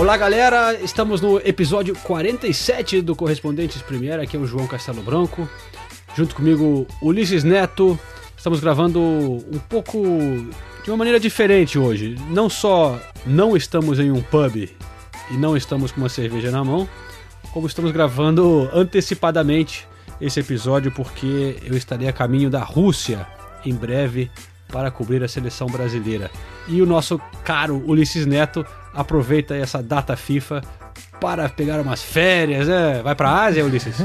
Olá galera, estamos no episódio 47 do Correspondentes Premier, aqui é o João Castelo Branco, junto comigo Ulisses Neto. Estamos gravando um pouco de uma maneira diferente hoje. Não só não estamos em um pub e não estamos com uma cerveja na mão, como estamos gravando antecipadamente esse episódio porque eu estarei a caminho da Rússia em breve para cobrir a seleção brasileira. E o nosso caro Ulisses Neto aproveita essa data FIFA para pegar umas férias, né? Vai para a Ásia, Ulisses?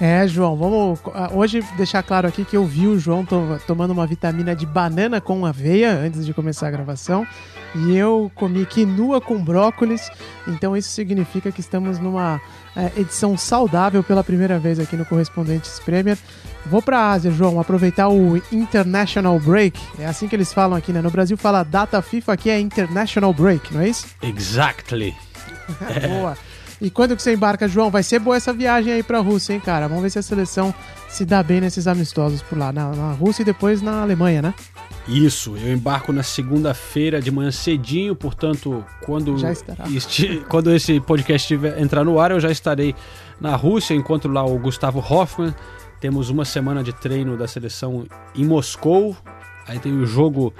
É, João, vamos hoje deixar claro aqui que eu vi o João to tomando uma vitamina de banana com aveia antes de começar a gravação e eu comi quinua com brócolis, então isso significa que estamos numa é, edição saudável pela primeira vez aqui no Correspondentes Premier. Vou para a Ásia, João, aproveitar o International Break. É assim que eles falam aqui, né? No Brasil fala data FIFA, aqui é International Break, não é isso? Exactly. Boa. E quando que você embarca, João? Vai ser boa essa viagem aí pra Rússia, hein, cara? Vamos ver se a seleção se dá bem nesses amistosos por lá, na, na Rússia e depois na Alemanha, né? Isso, eu embarco na segunda-feira de manhã cedinho, portanto, quando, este, quando esse podcast tiver, entrar no ar, eu já estarei na Rússia, encontro lá o Gustavo Hoffman. Temos uma semana de treino da seleção em Moscou. Aí tem o jogo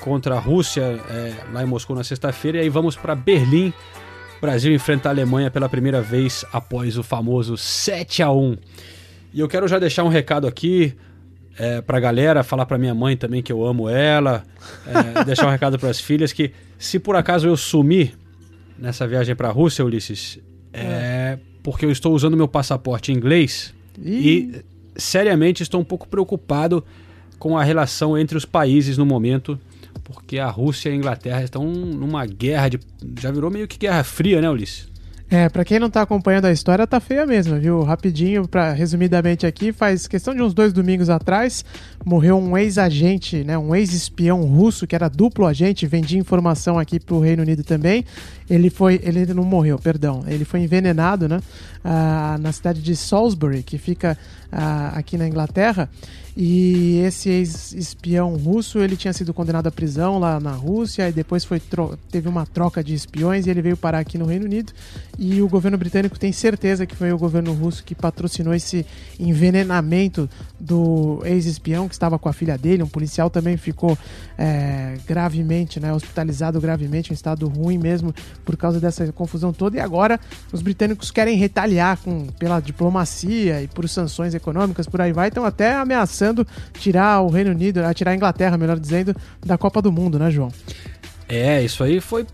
contra a Rússia é, lá em Moscou na sexta-feira. E aí vamos para Berlim. Brasil enfrenta a Alemanha pela primeira vez após o famoso 7 a 1 E eu quero já deixar um recado aqui é, pra galera, falar pra minha mãe também que eu amo ela, é, deixar um recado pras filhas que se por acaso eu sumir nessa viagem pra Rússia, Ulisses, é, porque eu estou usando meu passaporte inglês e seriamente estou um pouco preocupado com a relação entre os países no momento, porque a Rússia e a Inglaterra estão numa guerra de. Já virou meio que guerra fria, né, Ulisses? É, pra quem não tá acompanhando a história, tá feia mesmo, viu? Rapidinho, pra, resumidamente aqui, faz questão de uns dois domingos atrás, morreu um ex-agente, né? Um ex-espião russo, que era duplo agente, vendia informação aqui pro Reino Unido também. Ele foi. Ele não morreu, perdão. Ele foi envenenado, né? Ah, na cidade de Salisbury, que fica ah, aqui na Inglaterra. E esse ex-espião russo, ele tinha sido condenado à prisão lá na Rússia e depois foi teve uma troca de espiões e ele veio parar aqui no Reino Unido. E o governo britânico tem certeza que foi o governo russo que patrocinou esse envenenamento do ex-espião que estava com a filha dele. Um policial também ficou é, gravemente, né, hospitalizado gravemente, em estado ruim mesmo por causa dessa confusão toda. E agora os britânicos querem retaliar com, pela diplomacia e por sanções econômicas, por aí vai. Estão até ameaçando tirar o Reino Unido, tirar a Inglaterra, melhor dizendo, da Copa do Mundo, né, João? É, isso aí foi.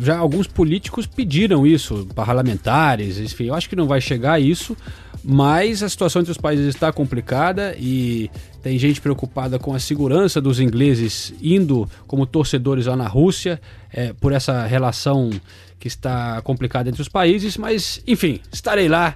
Já alguns políticos pediram isso, parlamentares, enfim, eu acho que não vai chegar a isso, mas a situação entre os países está complicada e tem gente preocupada com a segurança dos ingleses indo como torcedores lá na Rússia, é, por essa relação que está complicada entre os países, mas enfim, estarei lá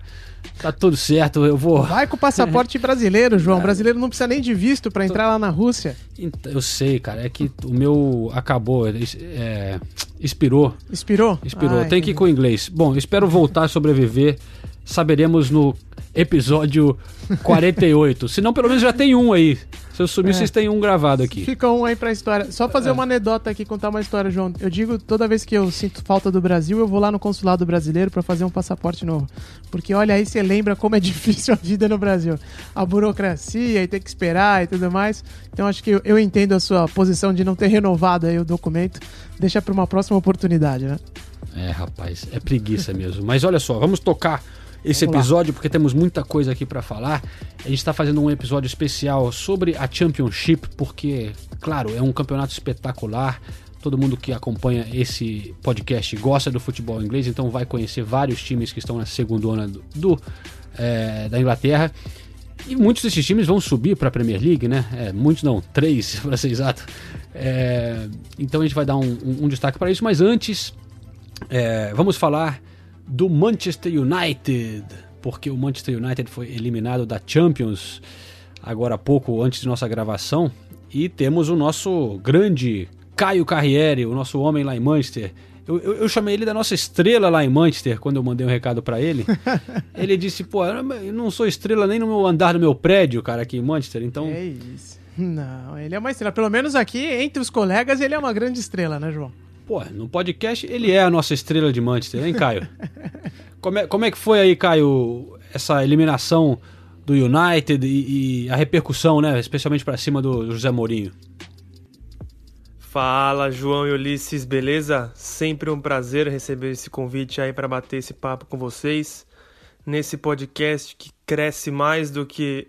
Tá tudo certo, eu vou. Vai com o passaporte brasileiro, João. O brasileiro não precisa nem de visto para entrar lá na Rússia. Eu sei, cara. É que o meu acabou. É, expirou. Expirou? Expirou. Tem que ir com o inglês. Bom, espero voltar a sobreviver. Saberemos no episódio 48. Se não, pelo menos já tem um aí. Se eu sumir, é. vocês têm um gravado aqui. Fica um aí pra história. Só fazer é. uma anedota aqui, contar uma história, João. Eu digo, toda vez que eu sinto falta do Brasil, eu vou lá no consulado brasileiro para fazer um passaporte novo. Porque olha aí, você lembra como é difícil a vida no Brasil. A burocracia e ter que esperar e tudo mais. Então acho que eu, eu entendo a sua posição de não ter renovado aí o documento. Deixa para uma próxima oportunidade, né? É, rapaz, é preguiça mesmo. Mas olha só, vamos tocar esse Vamos episódio, lá. porque temos muita coisa aqui para falar. A gente está fazendo um episódio especial sobre a Championship, porque, claro, é um campeonato espetacular. Todo mundo que acompanha esse podcast gosta do futebol inglês, então vai conhecer vários times que estão na segunda onda do, do é, da Inglaterra. E muitos desses times vão subir para a Premier League, né? É, muitos não, três, para ser exato. É, então a gente vai dar um, um, um destaque para isso, mas antes É, vamos falar do Manchester United, porque o Manchester United foi eliminado da Champions agora há pouco, antes de nossa gravação, e temos o nosso grande Caio Carriere, o nosso homem lá em Manchester. Eu, eu, eu, chamei ele da nossa estrela lá em Manchester quando eu mandei um recado para ele. ele disse: pô, eu não sou estrela nem no meu andar do meu prédio, cara, aqui em Manchester, então. É isso. Não, ele é uma estrela. Pelo menos aqui, entre os colegas, ele é uma grande estrela, né, João? Pô, no podcast ele é a nossa estrela de Manchester, hein, Caio? como, é, como é que foi aí, Caio, essa eliminação do United e, e a repercussão, né, especialmente para cima do José Mourinho? Fala, João e Ulisses, beleza? Sempre um prazer receber esse convite aí para bater esse papo com vocês nesse podcast que cresce mais do que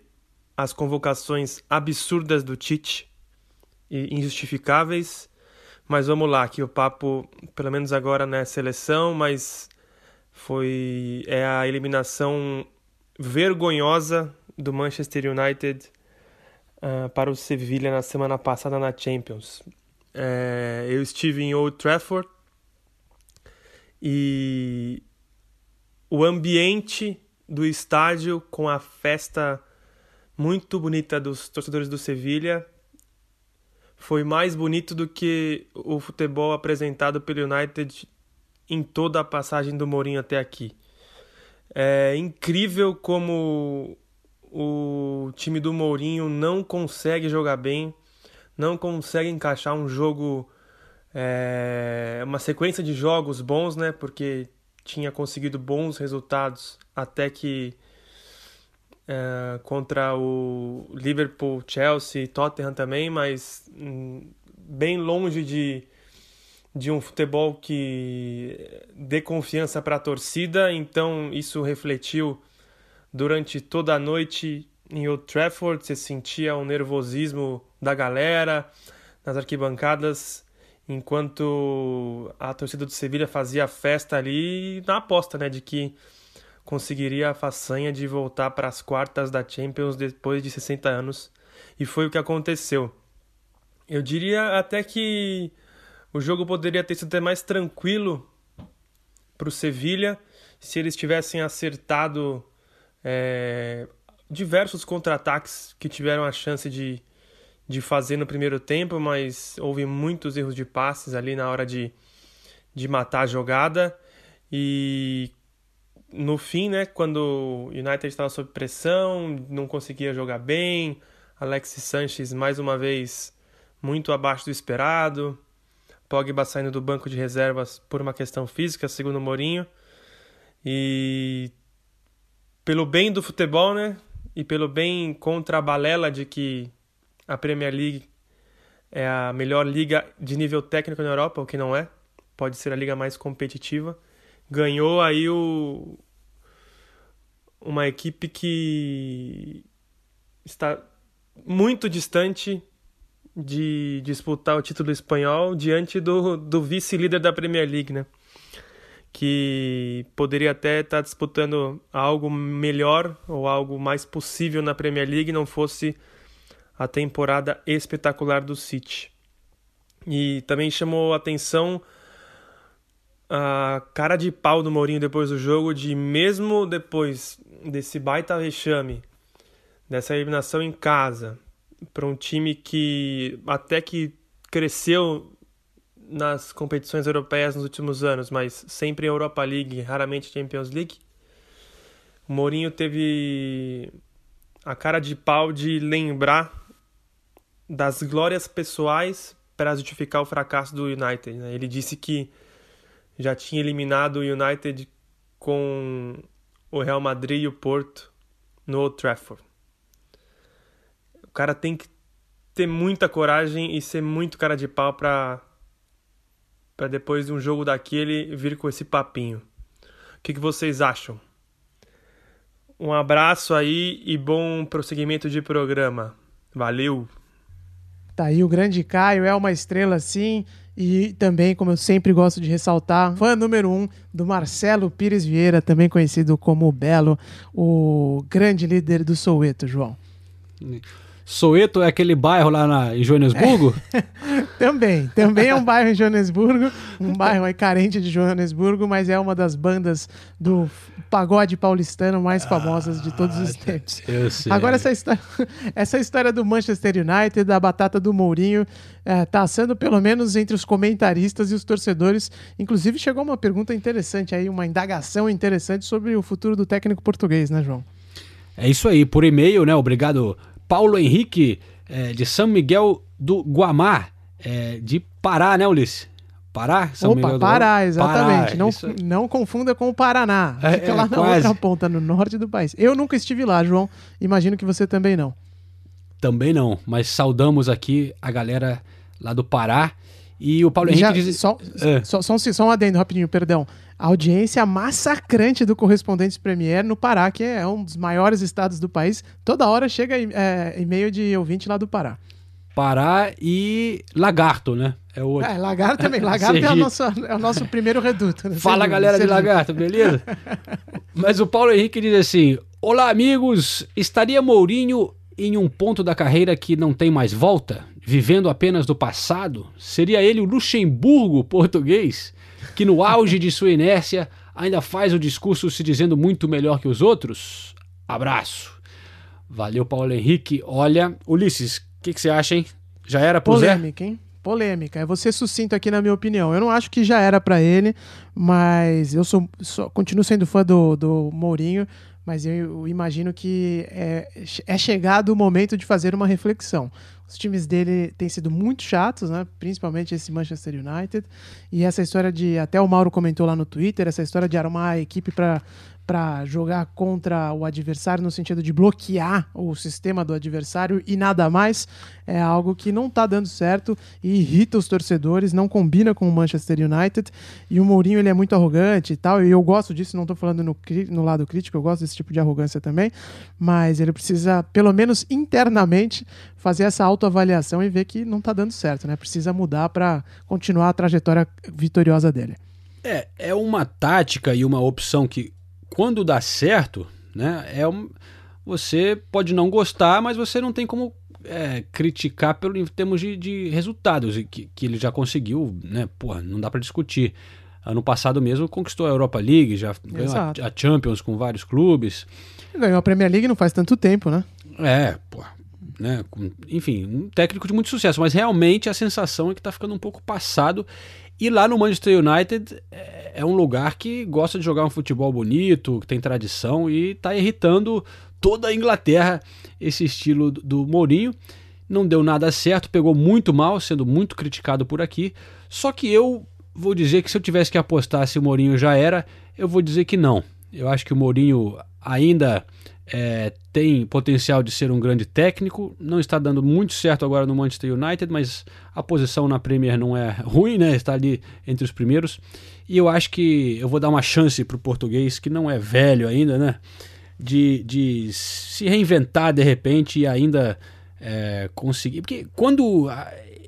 as convocações absurdas do Tite e injustificáveis. Mas vamos lá, que o papo, pelo menos agora na seleção, mas foi é a eliminação vergonhosa do Manchester United uh, para o Sevilla na semana passada na Champions. É, eu estive em Old Trafford e o ambiente do estádio com a festa muito bonita dos torcedores do Sevilha foi mais bonito do que o futebol apresentado pelo United em toda a passagem do Mourinho até aqui. É incrível como o time do Mourinho não consegue jogar bem não consegue encaixar um jogo, é, uma sequência de jogos bons, né? Porque tinha conseguido bons resultados até que é, contra o Liverpool, Chelsea, Tottenham também, mas hum, bem longe de, de um futebol que dê confiança para a torcida. Então isso refletiu durante toda a noite em Old Trafford, você sentia um nervosismo da galera nas arquibancadas, enquanto a torcida do Sevilha fazia festa ali na aposta, né, de que conseguiria a façanha de voltar para as quartas da Champions depois de 60 anos, e foi o que aconteceu. Eu diria até que o jogo poderia ter sido até mais tranquilo para o Sevilha se eles tivessem acertado é, diversos contra-ataques que tiveram a chance de, de fazer no primeiro tempo, mas houve muitos erros de passes ali na hora de, de matar a jogada. E no fim, né, quando o United estava sob pressão, não conseguia jogar bem, Alexis Sanches mais uma vez muito abaixo do esperado, Pogba saindo do banco de reservas por uma questão física, segundo Mourinho. E pelo bem do futebol, né, e pelo bem contra a balela de que a Premier League é a melhor liga de nível técnico na Europa, o que não é, pode ser a liga mais competitiva, ganhou aí o uma equipe que está muito distante de disputar o título espanhol diante do, do vice-líder da Premier League, né? que poderia até estar disputando algo melhor ou algo mais possível na Premier League não fosse a temporada espetacular do City. E também chamou atenção a cara de pau do Mourinho depois do jogo, de mesmo depois desse baita vexame, dessa eliminação em casa, para um time que até que cresceu nas competições europeias nos últimos anos, mas sempre Europa League, raramente Champions League. O Mourinho teve a cara de pau de lembrar das glórias pessoais para justificar o fracasso do United. Né? Ele disse que já tinha eliminado o United com o Real Madrid e o Porto no Old Trafford. O cara tem que ter muita coragem e ser muito cara de pau para para depois de um jogo daquele vir com esse papinho. O que, que vocês acham? Um abraço aí e bom prosseguimento de programa. Valeu! Tá aí o grande Caio, é uma estrela sim. E também, como eu sempre gosto de ressaltar, fã número um do Marcelo Pires Vieira, também conhecido como Belo, o grande líder do Soueto, João. Soeto é aquele bairro lá na, em Joanesburgo? É. também, também é um bairro em Joanesburgo, um bairro aí carente de Joanesburgo, mas é uma das bandas do pagode paulistano mais famosas de todos os ah, tempos. Eu sei. Agora essa história, essa história do Manchester United, da batata do Mourinho, é, tá sendo pelo menos entre os comentaristas e os torcedores. Inclusive chegou uma pergunta interessante aí, uma indagação interessante sobre o futuro do técnico português, né, João? É isso aí, por e-mail, né? Obrigado Paulo Henrique, é, de São Miguel do Guamá, é, de Pará, né, Ulisses? Pará? São Opa, Miguel Pará, exatamente. Pará, não, não confunda com o Paraná. É, Fica é, lá na quase. outra ponta, no norte do país. Eu nunca estive lá, João. Imagino que você também não. Também não, mas saudamos aqui a galera lá do Pará. E o Paulo Henrique Já, diz... Só, é. só, só, só um adendo rapidinho, perdão a audiência massacrante do Correspondentes Premier no Pará, que é um dos maiores estados do país. Toda hora chega é, e-mail de ouvinte lá do Pará. Pará e Lagarto, né? É o outro. É, Lagarto também. Lagarto é o, nosso, é o nosso primeiro reduto. Né? Fala, galera de Lagarto, beleza? Mas o Paulo Henrique diz assim: Olá, amigos. Estaria Mourinho em um ponto da carreira que não tem mais volta? Vivendo apenas do passado? Seria ele o Luxemburgo português? que no auge de sua inércia ainda faz o discurso se dizendo muito melhor que os outros? Abraço. Valeu, Paulo Henrique. Olha, Ulisses, o que, que, você acha, hein? Já era pro Polêmica, Zé? hein? Polêmica. É você sucinto aqui na minha opinião. Eu não acho que já era para ele, mas eu sou, sou, continuo sendo fã do, do Mourinho, mas eu, eu imagino que é, é chegado o momento de fazer uma reflexão. Os times dele têm sido muito chatos, né? principalmente esse Manchester United. E essa história de. Até o Mauro comentou lá no Twitter, essa história de arrumar a equipe para para jogar contra o adversário no sentido de bloquear o sistema do adversário e nada mais, é algo que não está dando certo e irrita os torcedores, não combina com o Manchester United. E o Mourinho ele é muito arrogante e tal, e eu gosto disso, não estou falando no, no lado crítico, eu gosto desse tipo de arrogância também, mas ele precisa, pelo menos internamente, fazer essa autoavaliação e ver que não está dando certo, né? Precisa mudar para continuar a trajetória vitoriosa dele. É, é uma tática e uma opção que quando dá certo, né, é um, você pode não gostar, mas você não tem como é, criticar pelo, em termos de, de resultados que, que ele já conseguiu, né? Porra, não dá para discutir. Ano passado mesmo conquistou a Europa League, já ganhou a, a, Champions com vários clubes. Ganhou a Premier League não faz tanto tempo, né? É, pô, né? Enfim, um técnico de muito sucesso, mas realmente a sensação é que está ficando um pouco passado e lá no Manchester United é, é um lugar que gosta de jogar um futebol bonito, que tem tradição e está irritando toda a Inglaterra esse estilo do Mourinho. Não deu nada certo, pegou muito mal, sendo muito criticado por aqui. Só que eu vou dizer que se eu tivesse que apostar se o Mourinho já era, eu vou dizer que não. Eu acho que o Mourinho ainda é, tem potencial de ser um grande técnico, não está dando muito certo agora no Manchester United, mas a posição na Premier não é ruim, né? Está ali entre os primeiros. E eu acho que eu vou dar uma chance para o português, que não é velho ainda, né? De, de se reinventar de repente e ainda é, conseguir. Porque quando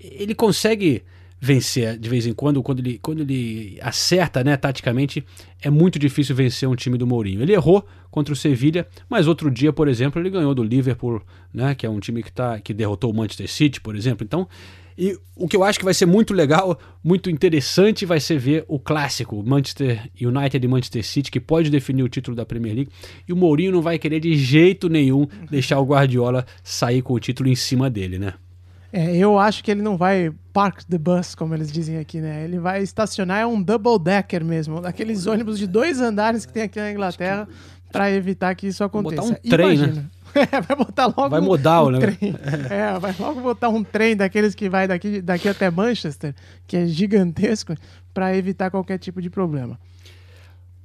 ele consegue vencer de vez em quando, quando ele, quando ele acerta, né, taticamente, é muito difícil vencer um time do Mourinho. Ele errou contra o Sevilha, mas outro dia, por exemplo, ele ganhou do Liverpool, né, que é um time que, tá, que derrotou o Manchester City, por exemplo. Então, e o que eu acho que vai ser muito legal, muito interessante, vai ser ver o clássico Manchester United e Manchester City, que pode definir o título da Premier League. E o Mourinho não vai querer de jeito nenhum deixar o Guardiola sair com o título em cima dele, né? É, eu acho que ele não vai park the bus, como eles dizem aqui, né? Ele vai estacionar é um double decker mesmo, daqueles ônibus de dois andares que tem aqui na Inglaterra, para evitar que isso aconteça. Botar um trem, né? Imagina. né? É, vai botar logo vai mudar um, um trem. É. vai logo botar um trem daqueles que vai daqui, daqui até Manchester, que é gigantesco, para evitar qualquer tipo de problema.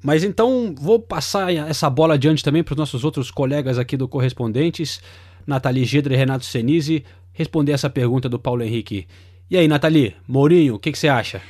Mas então vou passar essa bola adiante também para os nossos outros colegas aqui do Correspondentes, Nathalie Gedre e Renato Senise responder essa pergunta do Paulo Henrique. E aí, Nathalie, Mourinho, o que, que você acha?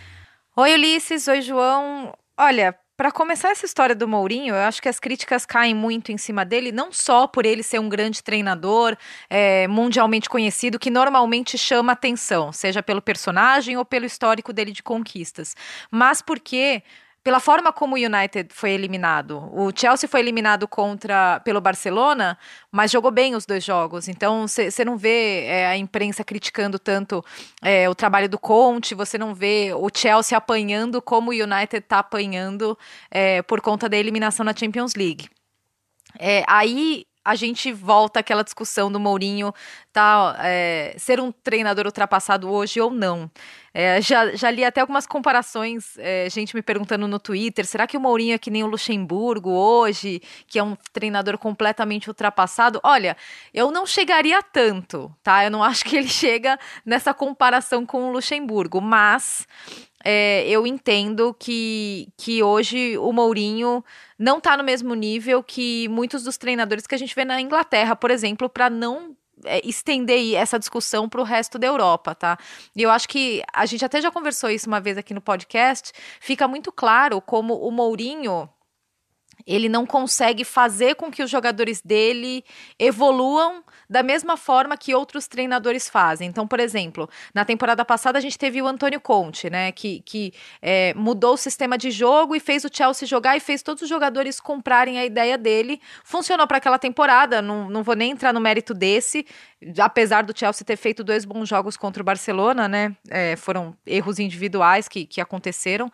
Oi, Ulisses. Oi, João. Olha, para começar essa história do Mourinho, eu acho que as críticas caem muito em cima dele, não só por ele ser um grande treinador, é, mundialmente conhecido, que normalmente chama atenção, seja pelo personagem ou pelo histórico dele de conquistas, mas porque pela forma como o United foi eliminado. O Chelsea foi eliminado contra pelo Barcelona, mas jogou bem os dois jogos. Então você não vê é, a imprensa criticando tanto é, o trabalho do Conte, você não vê o Chelsea apanhando como o United está apanhando é, por conta da eliminação na Champions League. É, aí a gente volta àquela discussão do Mourinho tá, é, ser um treinador ultrapassado hoje ou não. É, já, já li até algumas comparações, é, gente me perguntando no Twitter, será que o Mourinho é que nem o Luxemburgo hoje, que é um treinador completamente ultrapassado? Olha, eu não chegaria tanto, tá? Eu não acho que ele chega nessa comparação com o Luxemburgo, mas é, eu entendo que, que hoje o Mourinho não está no mesmo nível que muitos dos treinadores que a gente vê na Inglaterra, por exemplo, para não é, estender essa discussão para o resto da Europa, tá? E eu acho que a gente até já conversou isso uma vez aqui no podcast. Fica muito claro como o Mourinho ele não consegue fazer com que os jogadores dele evoluam da mesma forma que outros treinadores fazem. Então, por exemplo, na temporada passada a gente teve o Antônio Conte, né, que, que é, mudou o sistema de jogo e fez o Chelsea jogar e fez todos os jogadores comprarem a ideia dele. Funcionou para aquela temporada, não, não vou nem entrar no mérito desse, apesar do Chelsea ter feito dois bons jogos contra o Barcelona, né, é, foram erros individuais que, que aconteceram,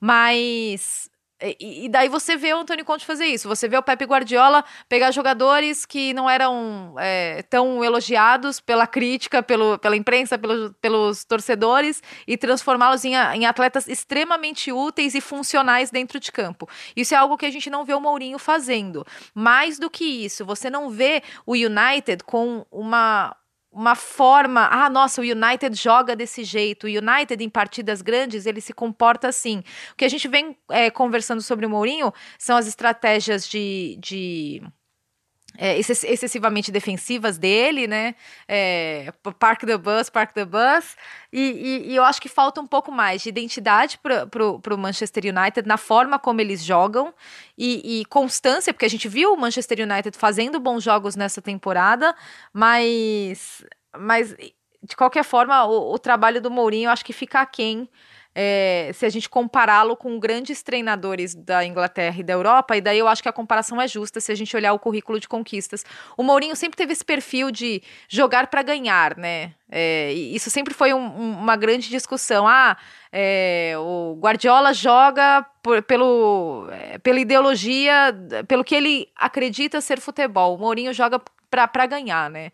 mas e, daí você vê o Antônio Conte fazer isso. Você vê o Pepe Guardiola pegar jogadores que não eram é, tão elogiados pela crítica, pelo, pela imprensa, pelo, pelos torcedores e transformá-los em, em, atletas extremamente úteis e funcionais dentro de campo. Isso é algo que a gente não vê o Mourinho fazendo. Mais do que isso, você não vê o United com uma uma forma, ah, nossa, o United joga desse jeito, o United em partidas grandes ele se comporta assim. O que a gente vem é, conversando sobre o Mourinho são as estratégias de, de é, excessivamente defensivas dele, né? É, park the bus, park the bus. E, e, e, eu acho que falta um pouco mais de identidade para o Manchester United na forma como eles jogam e, e, constância, porque a gente viu o Manchester United fazendo bons jogos nessa temporada, mas, mas de qualquer forma, o, o trabalho do Mourinho eu acho que fica aquém é, se a gente compará-lo com grandes treinadores da Inglaterra e da Europa, e daí eu acho que a comparação é justa se a gente olhar o currículo de conquistas. O Mourinho sempre teve esse perfil de jogar para ganhar, né? É, isso sempre foi um, uma grande discussão. Ah, é, o Guardiola joga por, pelo, é, pela ideologia, pelo que ele acredita ser futebol. O Mourinho joga para ganhar, né?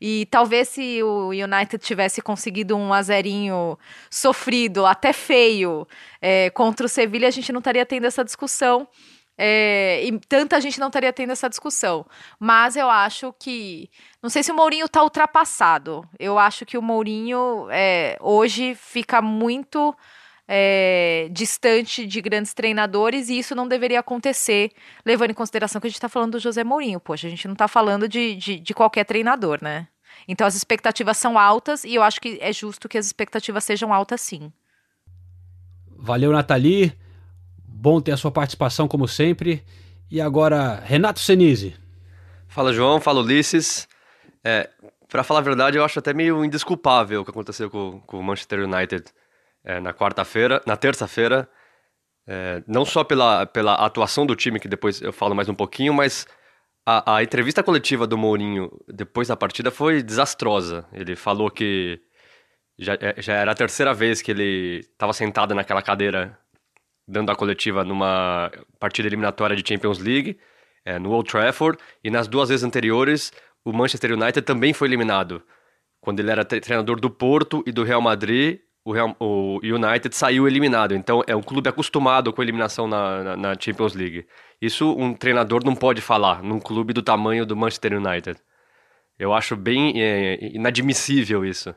E talvez se o United tivesse conseguido um azerinho sofrido, até feio, é, contra o Sevilha, a gente não estaria tendo essa discussão. É, e tanta gente não estaria tendo essa discussão. Mas eu acho que. Não sei se o Mourinho está ultrapassado. Eu acho que o Mourinho é, hoje fica muito é, distante de grandes treinadores e isso não deveria acontecer, levando em consideração que a gente está falando do José Mourinho. Poxa, a gente não está falando de, de, de qualquer treinador, né? Então as expectativas são altas e eu acho que é justo que as expectativas sejam altas sim. Valeu, Nathalie. Bom ter a sua participação, como sempre. E agora, Renato Senise. Fala, João. Fala, Ulisses. É, para falar a verdade, eu acho até meio indesculpável o que aconteceu com, com o Manchester United é, na quarta-feira, na terça-feira, é, não só pela, pela atuação do time, que depois eu falo mais um pouquinho, mas a, a, entrevista coletiva do Mourinho depois da partida foi desastrosa. Ele falou que já, é, já era a terceira vez que ele estava sentado naquela cadeira dando a coletiva numa partida eliminatória de Champions League, é, no Old Trafford, e nas duas vezes anteriores o Manchester United também foi eliminado. Quando ele era treinador do Porto e do Real Madrid, o, Real, o United saiu eliminado. Então é um clube acostumado com a eliminação na, na, na, Champions League. Isso um treinador não pode falar num clube do tamanho do Manchester United. Eu acho bem é, inadmissível isso.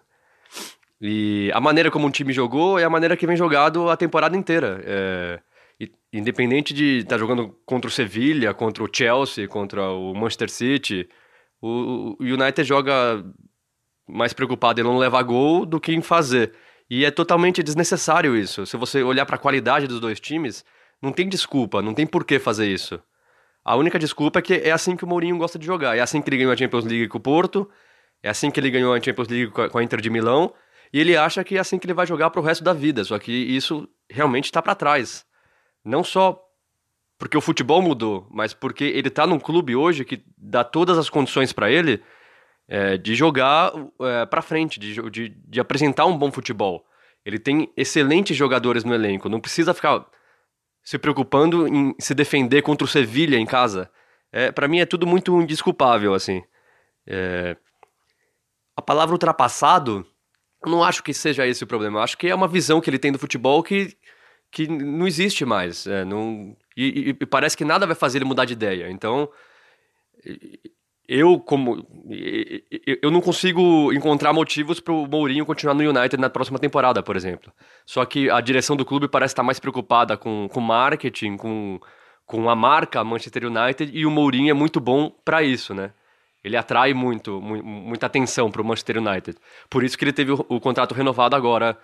E a maneira como o time jogou é a maneira que vem jogado a temporada inteira. É, independente de estar tá jogando contra o Sevilla, contra o Chelsea, contra o Manchester City, o, o United joga mais preocupado em não levar gol do que em fazer. E é totalmente desnecessário isso. Se você olhar para a qualidade dos dois times, não tem desculpa, não tem por que fazer isso. A única desculpa é que é assim que o Mourinho gosta de jogar. É assim que ele ganhou a Champions League com o Porto, é assim que ele ganhou a Champions League com a Inter de Milão, e ele acha que é assim que ele vai jogar para o resto da vida. Só que isso realmente está para trás. Não só porque o futebol mudou, mas porque ele está num clube hoje que dá todas as condições para ele é, de jogar é, para frente, de, de, de apresentar um bom futebol. Ele tem excelentes jogadores no elenco, não precisa ficar se preocupando em se defender contra o Sevilha em casa. É, para mim é tudo muito indesculpável, assim. É... A palavra ultrapassado, eu não acho que seja esse o problema. Eu acho que é uma visão que ele tem do futebol que, que não existe mais. É, não... E, e, e, parece que nada vai fazer ele mudar de ideia. Então, eu como eu não consigo encontrar motivos para o Mourinho continuar no United na próxima temporada, por exemplo. Só que a direção do clube parece estar mais preocupada com, com marketing, com, com a marca Manchester United e o Mourinho é muito bom para isso, né? Ele atrai muito, mu muita atenção para o Manchester United. Por isso que ele teve o, o contrato renovado agora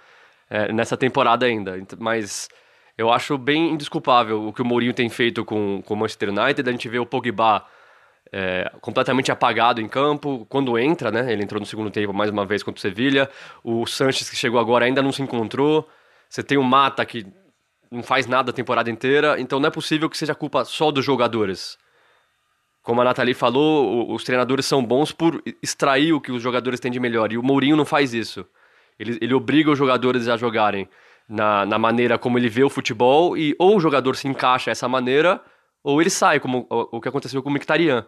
é, nessa temporada ainda. Mas eu acho bem indesculpável o que o Mourinho tem feito com, com o Manchester United. A gente vê o Pogba é, completamente apagado em campo. Quando entra, né? Ele entrou no segundo tempo mais uma vez contra o Sevilha. O Sanches, que chegou agora, ainda não se encontrou. Você tem o Mata, que não faz nada a temporada inteira. Então não é possível que seja culpa só dos jogadores. Como a Nathalie falou, os treinadores são bons por extrair o que os jogadores têm de melhor. E o Mourinho não faz isso. Ele, ele obriga os jogadores a jogarem na, na maneira como ele vê o futebol. E ou o jogador se encaixa essa maneira, ou ele sai, como o, o que aconteceu com o Mkhitaryan.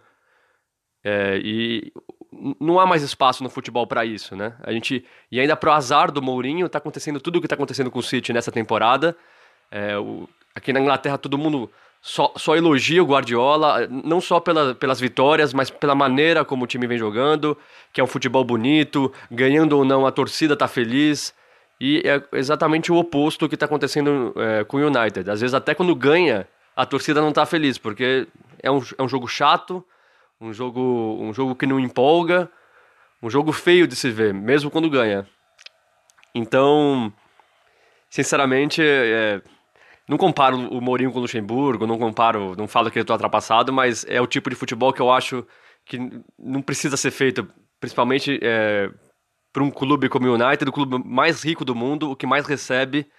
É, e não há mais espaço no futebol para isso, né? A gente e ainda pro azar do Mourinho está acontecendo tudo o que está acontecendo com o City nessa temporada. É, o, aqui na Inglaterra todo mundo só, só elogia o Guardiola, não só pela, pelas vitórias, mas pela maneira como o time vem jogando, que é um futebol bonito, ganhando ou não a torcida está feliz. E é exatamente o oposto que está acontecendo é, com o United. Às vezes até quando ganha, a torcida não está feliz, porque é um, é um jogo chato, um jogo, um jogo que não empolga, um jogo feio de se ver, mesmo quando ganha. Então, sinceramente, é, não comparo o Mourinho com o Luxemburgo, não comparo, não falo que ele está ultrapassado, mas é o tipo de futebol que eu acho que não precisa ser feito, principalmente é, para um clube como o United, o clube mais rico do mundo, o que mais recebe.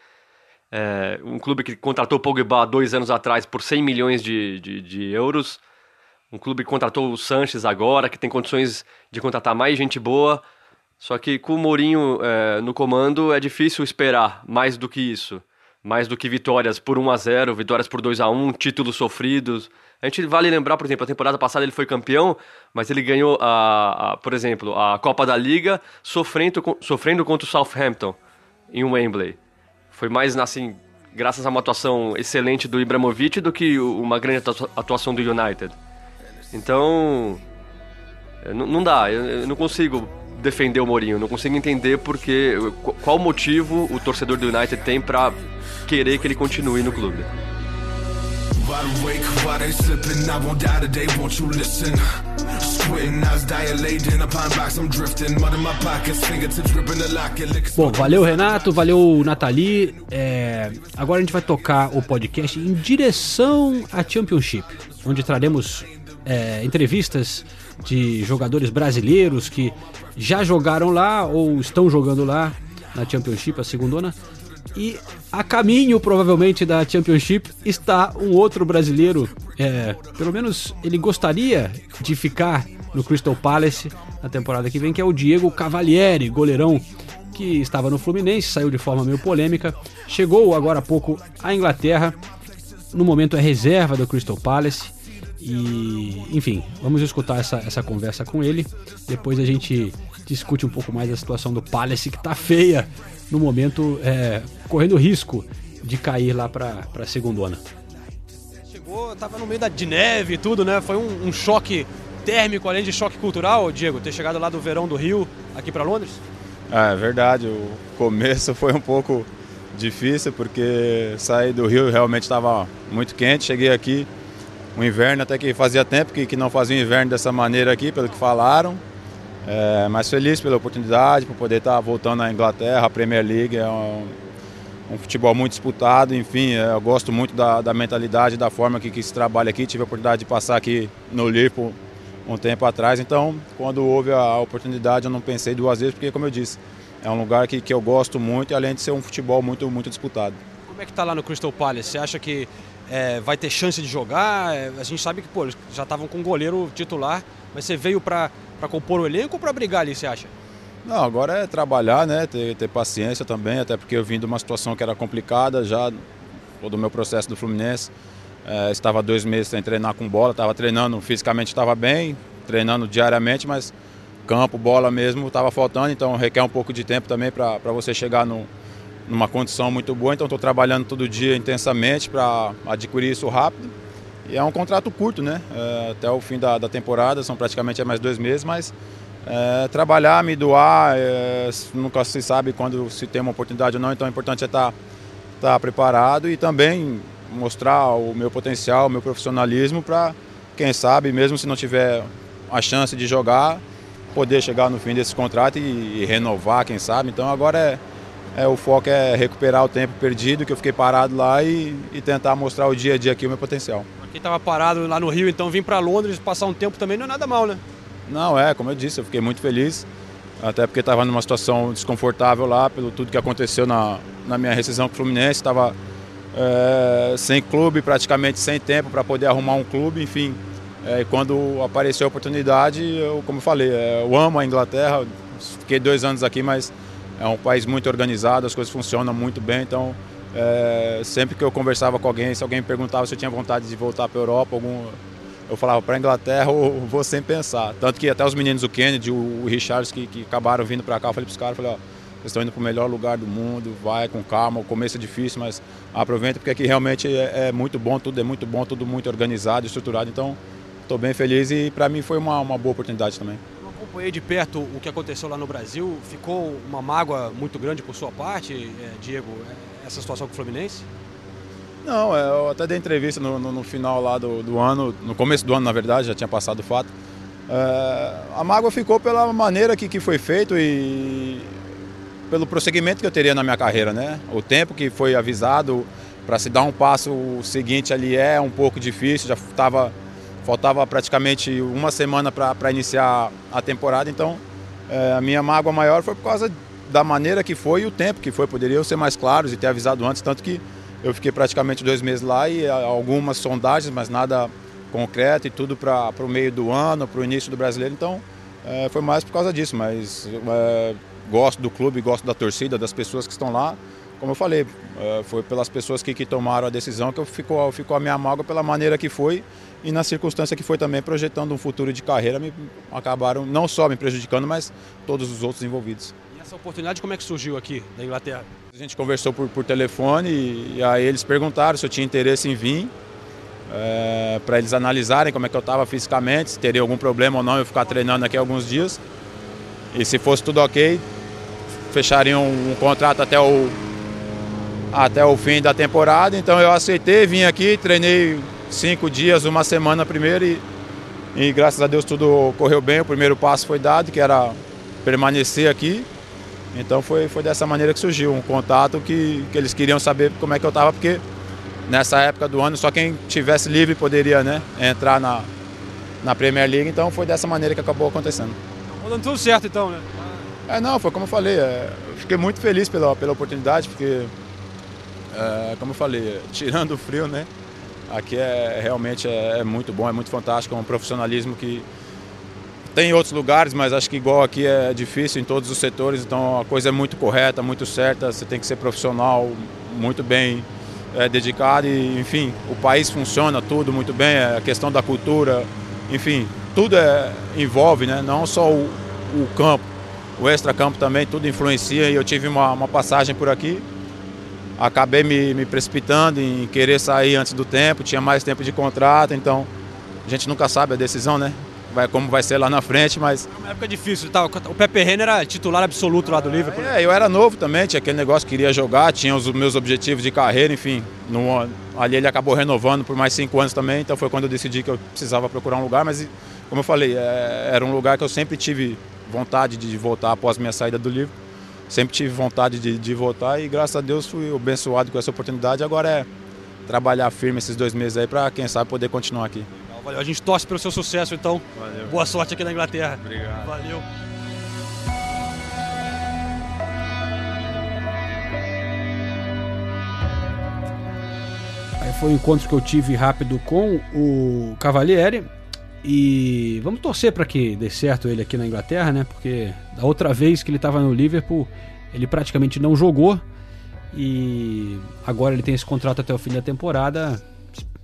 É, um clube que contratou o Pogba dois anos atrás por 100 milhões de, de, de euros um clube que contratou o Sanches agora, que tem condições de contratar mais gente boa. Só que com o Mourinho é, no comando é difícil esperar mais do que isso. Mais do que vitórias por 1 a 0 vitórias por 2 a 1 títulos sofridos. A gente vale lembrar, por exemplo, a temporada passada ele foi campeão, mas ele ganhou, a, a por exemplo, a Copa da Liga sofrendo, sofrendo contra o Southampton em Wembley. Foi mais assim, graças a uma atuação excelente do Ibrahimovic do que uma grande atuação do United. Então, não dá, eu não consigo defender o Mourinho, não consigo entender porque qual motivo o torcedor do United tem para querer que ele continue no clube. Bom, valeu Renato, valeu Nathalie. É, agora a gente vai tocar o podcast em direção à Championship, onde traremos é, entrevistas de jogadores brasileiros que já jogaram lá ou estão jogando lá na Championship, a segundona. E a caminho, provavelmente, da Championship está um outro brasileiro. É, pelo menos ele gostaria de ficar no Crystal Palace na temporada que vem, que é o Diego Cavalieri, goleirão que estava no Fluminense, saiu de forma meio polêmica, chegou agora há pouco à Inglaterra, no momento é reserva do Crystal Palace e, enfim, vamos escutar essa, essa conversa com ele. Depois a gente discute um pouco mais a situação do Palace, que tá feia no momento, é, correndo risco de cair lá pra, pra segundona. Chegou, tava no meio da, de neve e tudo, né? Foi um, um choque térmico, além de choque cultural, Diego, ter chegado lá do verão do Rio aqui para Londres? Ah, é verdade, o começo foi um pouco difícil porque sair do Rio realmente estava muito quente, cheguei aqui um inverno até que fazia tempo que, que não fazia um inverno dessa maneira aqui, pelo que falaram. É, mas feliz pela oportunidade, por poder estar voltando à Inglaterra, a Premier League é um, um futebol muito disputado, enfim, é, eu gosto muito da, da mentalidade, da forma que, que se trabalha aqui. Tive a oportunidade de passar aqui no Liverpool um tempo atrás, então quando houve a oportunidade eu não pensei duas vezes, porque como eu disse, é um lugar que, que eu gosto muito além de ser um futebol muito, muito disputado. Como é que tá lá no Crystal Palace? Você acha que é, vai ter chance de jogar? É, a gente sabe que pô, eles já estavam com goleiro titular, mas você veio para compor o elenco ou para brigar ali, você acha? Não, agora é trabalhar, né? Ter, ter, paciência também, até porque eu vim de uma situação que era complicada já, todo o meu processo do Fluminense. É, estava dois meses sem treinar com bola, estava treinando, fisicamente estava bem, treinando diariamente, mas campo, bola mesmo, estava faltando, então requer um pouco de tempo também para você chegar no, numa condição muito boa. Então estou trabalhando todo dia intensamente para adquirir isso rápido. E é um contrato curto, né? É, até o fim da, da temporada, são praticamente mais dois meses, mas é, trabalhar, me doar, é, nunca se sabe quando se tem uma oportunidade ou não, então é importante é estar, estar preparado e também mostrar o meu potencial, o meu profissionalismo para, quem sabe, mesmo se não tiver a chance de jogar, poder chegar no fim desse contrato e, e renovar, quem sabe. Então agora é, é, o foco é recuperar o tempo perdido, que eu fiquei parado lá e, e tentar mostrar o dia a dia aqui o meu potencial. Quem estava parado lá no Rio, então vim para Londres passar um tempo também não é nada mal, né? Não, é, como eu disse, eu fiquei muito feliz, até porque estava numa situação desconfortável lá, pelo tudo que aconteceu na, na minha rescisão com o Fluminense, estava é, sem clube, praticamente sem tempo para poder arrumar um clube, enfim. É, quando apareceu a oportunidade, eu, como eu falei, é, eu amo a Inglaterra, fiquei dois anos aqui, mas é um país muito organizado, as coisas funcionam muito bem, então é, sempre que eu conversava com alguém, se alguém me perguntava se eu tinha vontade de voltar para a Europa, algum, eu falava para a Inglaterra ou vou sem pensar. Tanto que até os meninos, o Kennedy, o Richards, que, que acabaram vindo para cá, eu falei para os caras, falei, ó, vocês estão indo para o melhor lugar do mundo, vai com calma, o começo é difícil, mas aproveita porque aqui realmente é, é muito bom, tudo é muito bom, tudo muito organizado, estruturado, então estou bem feliz e para mim foi uma, uma boa oportunidade também. Acompanhei de perto o que aconteceu lá no Brasil, ficou uma mágoa muito grande por sua parte, é, Diego, é, essa situação com o Fluminense? Não, é, eu até dei entrevista no, no, no final lá do, do, ano, no começo do ano, na verdade, já tinha passado o fato. É, a mágoa ficou pela maneira que, que foi feito e pelo prosseguimento que eu teria na minha carreira, né? O tempo que foi avisado para se dar um passo seguinte ali é um pouco difícil, já estava faltava praticamente uma semana para iniciar a temporada, então é, a minha mágoa maior foi por causa da maneira que foi e o tempo que foi. Poderiam ser mais claros e ter avisado antes, tanto que eu fiquei praticamente dois meses lá e algumas sondagens, mas nada concreto e tudo para o meio do ano, para o início do brasileiro. Então é, foi mais por causa disso, mas é, gosto do clube, gosto da torcida, das pessoas que estão lá. Como eu falei, é, foi pelas pessoas que, que tomaram a decisão que eu ficou, ficou a minha mágoa pela maneira que foi e na circunstância que foi também projetando um futuro de carreira, me acabaram não só me prejudicando, mas todos os outros envolvidos. E essa oportunidade como é que surgiu aqui da Inglaterra? A gente conversou por, por telefone e, e, aí eles perguntaram se eu tinha interesse em vir, é, para eles analisarem como é que eu estava fisicamente, se teria algum problema ou não eu ficar treinando aqui alguns dias. E se fosse tudo ok, fechariam um, um contrato até o, até o fim da temporada. Então eu aceitei, vim aqui, treinei cinco dias, uma semana primeiro e, e graças a Deus tudo correu bem. O primeiro passo foi dado, que era permanecer aqui. Então foi, foi dessa maneira que surgiu, um contato que, que eles queriam saber como é que eu estava, porque nessa época do ano só quem tivesse livre poderia né, entrar na, na Premier League, então foi dessa maneira que acabou acontecendo. Tá dando tudo certo então, né? É, não, foi como eu falei, é, eu fiquei muito feliz pela, pela oportunidade, porque, é, como eu falei, tirando o frio, né, aqui é realmente é, é muito bom, é muito fantástico, é um profissionalismo que tem em outros lugares, mas acho que igual aqui é difícil em todos os setores, então a coisa é muito correta, muito certa, você tem que ser profissional, muito bem é, dedicado. E, enfim, o país funciona tudo muito bem, é a questão da cultura, enfim, tudo é, envolve, né? não só o, o campo, o extra-campo também, tudo influencia. E eu tive uma, uma passagem por aqui, acabei me, me precipitando em querer sair antes do tempo, tinha mais tempo de contrato, então a gente nunca sabe a decisão, né? vai, como vai ser lá na frente, mas... É uma época difícil, tá? o Pepe Reina era titular absoluto lá do Liverpool. É, eu era novo também, tinha aquele negócio, queria jogar, tinha os meus objetivos de carreira, enfim. No, ali ele acabou renovando por mais cinco anos também, então foi quando eu decidi que eu precisava procurar um lugar, mas como eu falei, é, era um lugar que eu sempre tive vontade de voltar após minha saída do Liverpool. Sempre tive vontade de, de voltar e graças a Deus fui abençoado com essa oportunidade. Agora é trabalhar firme esses dois meses aí para quem sabe poder continuar aqui. Valeu. A gente torce pelo seu sucesso, então. Valeu. Boa sorte aqui na Inglaterra. Obrigado. Valeu. foi um encontro que eu tive rápido com o Cavalieri. E vamos torcer para que dê certo ele aqui na Inglaterra, né? Porque da outra vez que ele estava no Liverpool, ele praticamente não jogou. E agora ele tem esse contrato até o fim da temporada.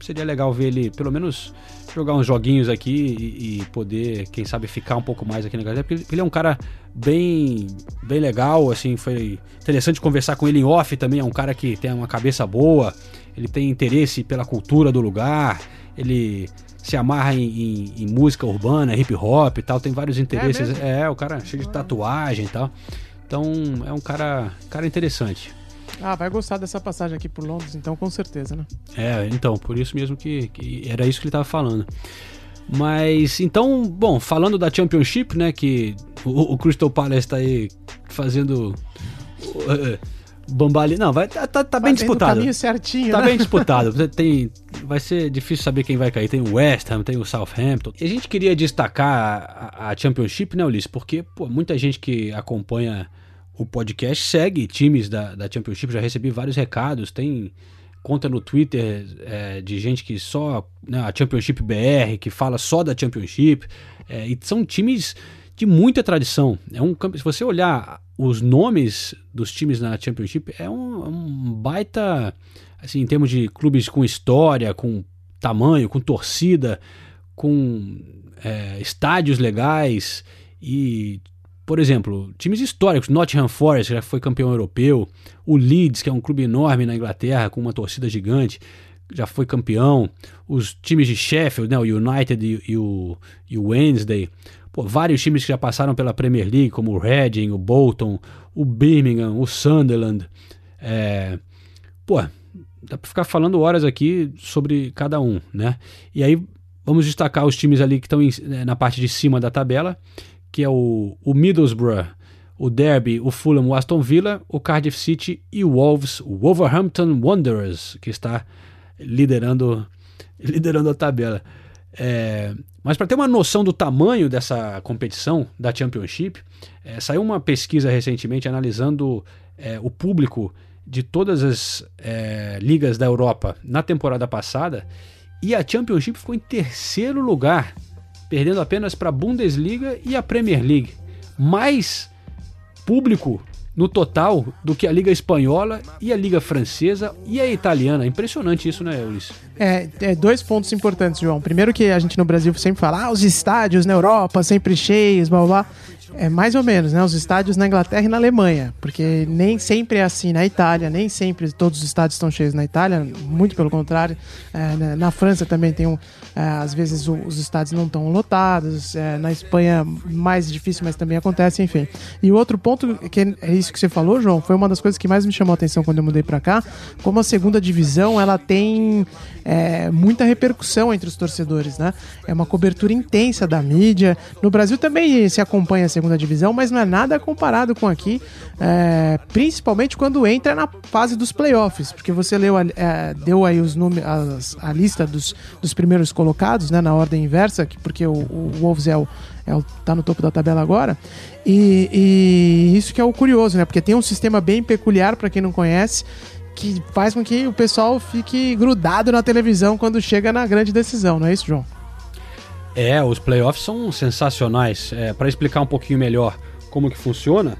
Seria legal ver ele, pelo menos, jogar uns joguinhos aqui e, e poder, quem sabe, ficar um pouco mais aqui na Inglaterra. Porque ele é um cara bem, bem legal, assim, foi interessante conversar com ele em off também. É um cara que tem uma cabeça boa, ele tem interesse pela cultura do lugar, ele se amarra em, em, em música urbana, hip hop e tal, tem vários interesses. É, é, o cara cheio de tatuagem e tal. Então é um cara, cara interessante. Ah, vai gostar dessa passagem aqui por Londres, então, com certeza, né? É, então, por isso mesmo que, que era isso que ele estava falando. Mas, então, bom, falando da Championship, né, que o, o Crystal Palace está aí fazendo uh, Bambali. Não, vai, tá, tá, tá bem disputado. caminho certinho, Tá né? bem disputado. Tem, vai ser difícil saber quem vai cair. Tem o West Ham, tem o Southampton. E a gente queria destacar a, a Championship, né, Ulisses? Porque pô, muita gente que acompanha o podcast segue times da, da Championship. Já recebi vários recados. Tem conta no Twitter é, de gente que só. Né, a Championship BR, que fala só da Championship. É, e são times de muita tradição. É um Se você olhar os nomes dos times na Championship, é um, um baita. Assim, em termos de clubes com história, com tamanho, com torcida, com é, estádios legais e por exemplo, times históricos, Nottingham Forest, que já foi campeão europeu, o Leeds, que é um clube enorme na Inglaterra, com uma torcida gigante, já foi campeão, os times de Sheffield, né, o United e, e, o, e o Wednesday, Pô, vários times que já passaram pela Premier League, como o Reading, o Bolton, o Birmingham, o Sunderland. É... Pô, dá pra ficar falando horas aqui sobre cada um, né? E aí vamos destacar os times ali que estão né, na parte de cima da tabela, que é o, o Middlesbrough, o Derby, o Fulham, o Aston Villa, o Cardiff City e o Wolves, o Wolverhampton Wanderers, que está liderando, liderando a tabela. É, mas para ter uma noção do tamanho dessa competição da Championship, é, saiu uma pesquisa recentemente analisando é, o público de todas as é, ligas da Europa na temporada passada e a Championship ficou em terceiro lugar, perdendo apenas para a Bundesliga e a Premier League. Mais público no total do que a Liga Espanhola e a Liga Francesa e a Italiana. Impressionante isso, né, Ulisses? É, é, dois pontos importantes, João. Primeiro que a gente no Brasil sempre fala, ah, os estádios na Europa sempre cheios, blá blá. É mais ou menos, né? Os estádios na Inglaterra e na Alemanha, porque nem sempre é assim na Itália, nem sempre todos os estádios estão cheios na Itália, muito pelo contrário. É, na França também tem um, é, às vezes o, os estádios não estão lotados, é, na Espanha mais difícil, mas também acontece, enfim. E o outro ponto, que é isso que você falou, João, foi uma das coisas que mais me chamou a atenção quando eu mudei para cá, como a segunda divisão, ela tem é, muita repercussão entre os torcedores, né? É uma cobertura intensa da mídia. No Brasil também se acompanha a segunda divisão, mas não é nada comparado com aqui, é, principalmente quando entra na fase dos playoffs, porque você leu, é, deu aí os números, a, lista dos, dos primeiros colocados, né, na ordem inversa, porque o, o Wolves é o, é o, tá no topo da tabela agora. E, e, isso que é o curioso, né? Porque tem um sistema bem peculiar para quem não conhece, que faz com que o pessoal fique grudado na televisão quando chega na grande decisão, não é isso, João? É, os playoffs são sensacionais. É, para explicar um pouquinho melhor como que funciona,